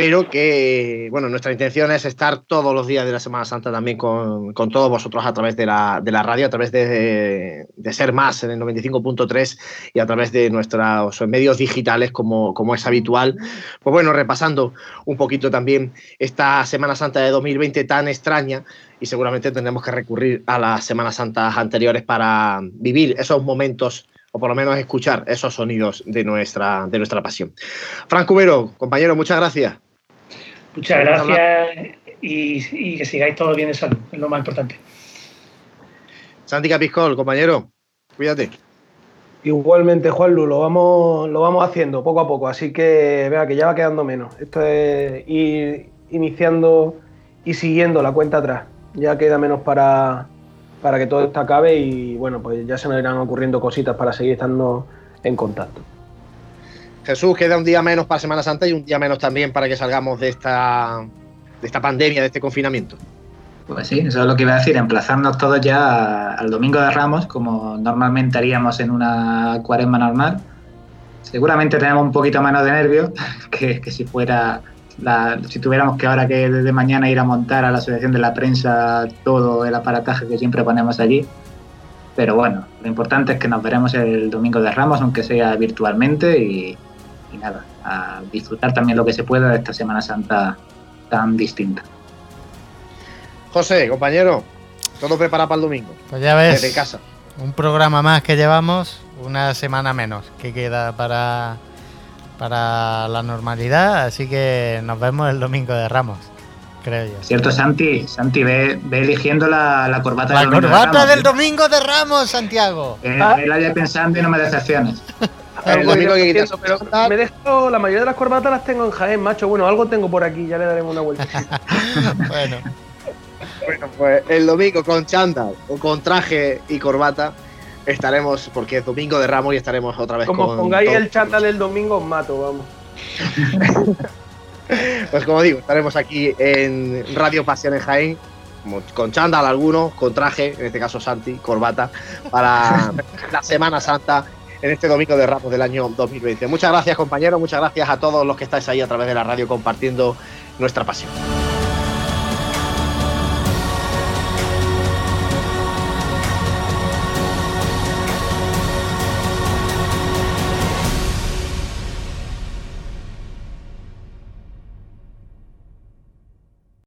pero que, bueno, nuestra intención es estar todos los días de la Semana Santa también con, todos vosotros a través de la, radio, a través de, Ser Más en el 95.3 y a través de nuestros medios digitales como, como es habitual. Pues bueno, repasando un poquito también esta Semana Santa de 2020 tan extraña y seguramente tendremos que recurrir a las Semanas Santas anteriores para vivir esos momentos o por lo menos escuchar esos sonidos de nuestra, de nuestra pasión. Franco Cubero, compañero, muchas gracias.
Muchas gracias y, que sigáis todo bien de salud, es lo más importante.
Santi Capiscol, compañero, cuídate.
Igualmente, Juanlu, lo vamos, lo vamos haciendo poco a poco, así que vea que ya va quedando menos. Esto es ir iniciando y siguiendo la cuenta atrás. Ya queda menos para, para que todo esto acabe y bueno, pues ya se nos irán ocurriendo cositas para seguir estando en contacto.
Jesús, queda un día menos para Semana Santa y un día menos también para que salgamos de esta, de esta pandemia, de este confinamiento.
Pues sí, eso es lo que iba a decir, emplazarnos todos ya al domingo de Ramos, como normalmente haríamos en una cuaresma normal. Seguramente tenemos un poquito menos de nervios que, si fuera si tuviéramos que ahora que desde mañana ir a montar a la asociación de la prensa todo el aparataje que siempre ponemos allí. Pero bueno, lo importante es que nos veremos el domingo de Ramos, aunque sea virtualmente, y, y nada, a disfrutar también lo que se pueda de esta Semana Santa tan distinta.
José, compañero, todo preparado para el domingo.
Pues ya ves. Desde casa. Un programa más que llevamos, una semana menos que queda para, para la normalidad, así que nos vemos el domingo de Ramos. Creo yo.
Cierto, Santi, Santi, ve, eligiendo la, corbata
la del domingo corbata de Ramos, del domingo de Ramos, Santiago.
Eh, ah. la pensando y no me decepciones.
El domingo que pero me dejo, la mayoría de las corbatas las tengo en Jaén, macho. Bueno, algo tengo por aquí, ya le daremos una vuelta.
bueno.
Bueno, pues el domingo con chándal o con traje y corbata estaremos, porque es domingo de Ramos y estaremos otra vez
Como
con.
pongáis
todo-
el chándal el domingo, os mato, vamos.
Pues como digo, estaremos aquí en Radio Pasión en Jaén, como con chándal alguno, con traje, en este caso Santi, corbata, para la Semana Santa en este domingo de Ramos del año 2020. Muchas gracias compañeros, muchas gracias a todos los que estáis ahí a través de la radio compartiendo nuestra pasión.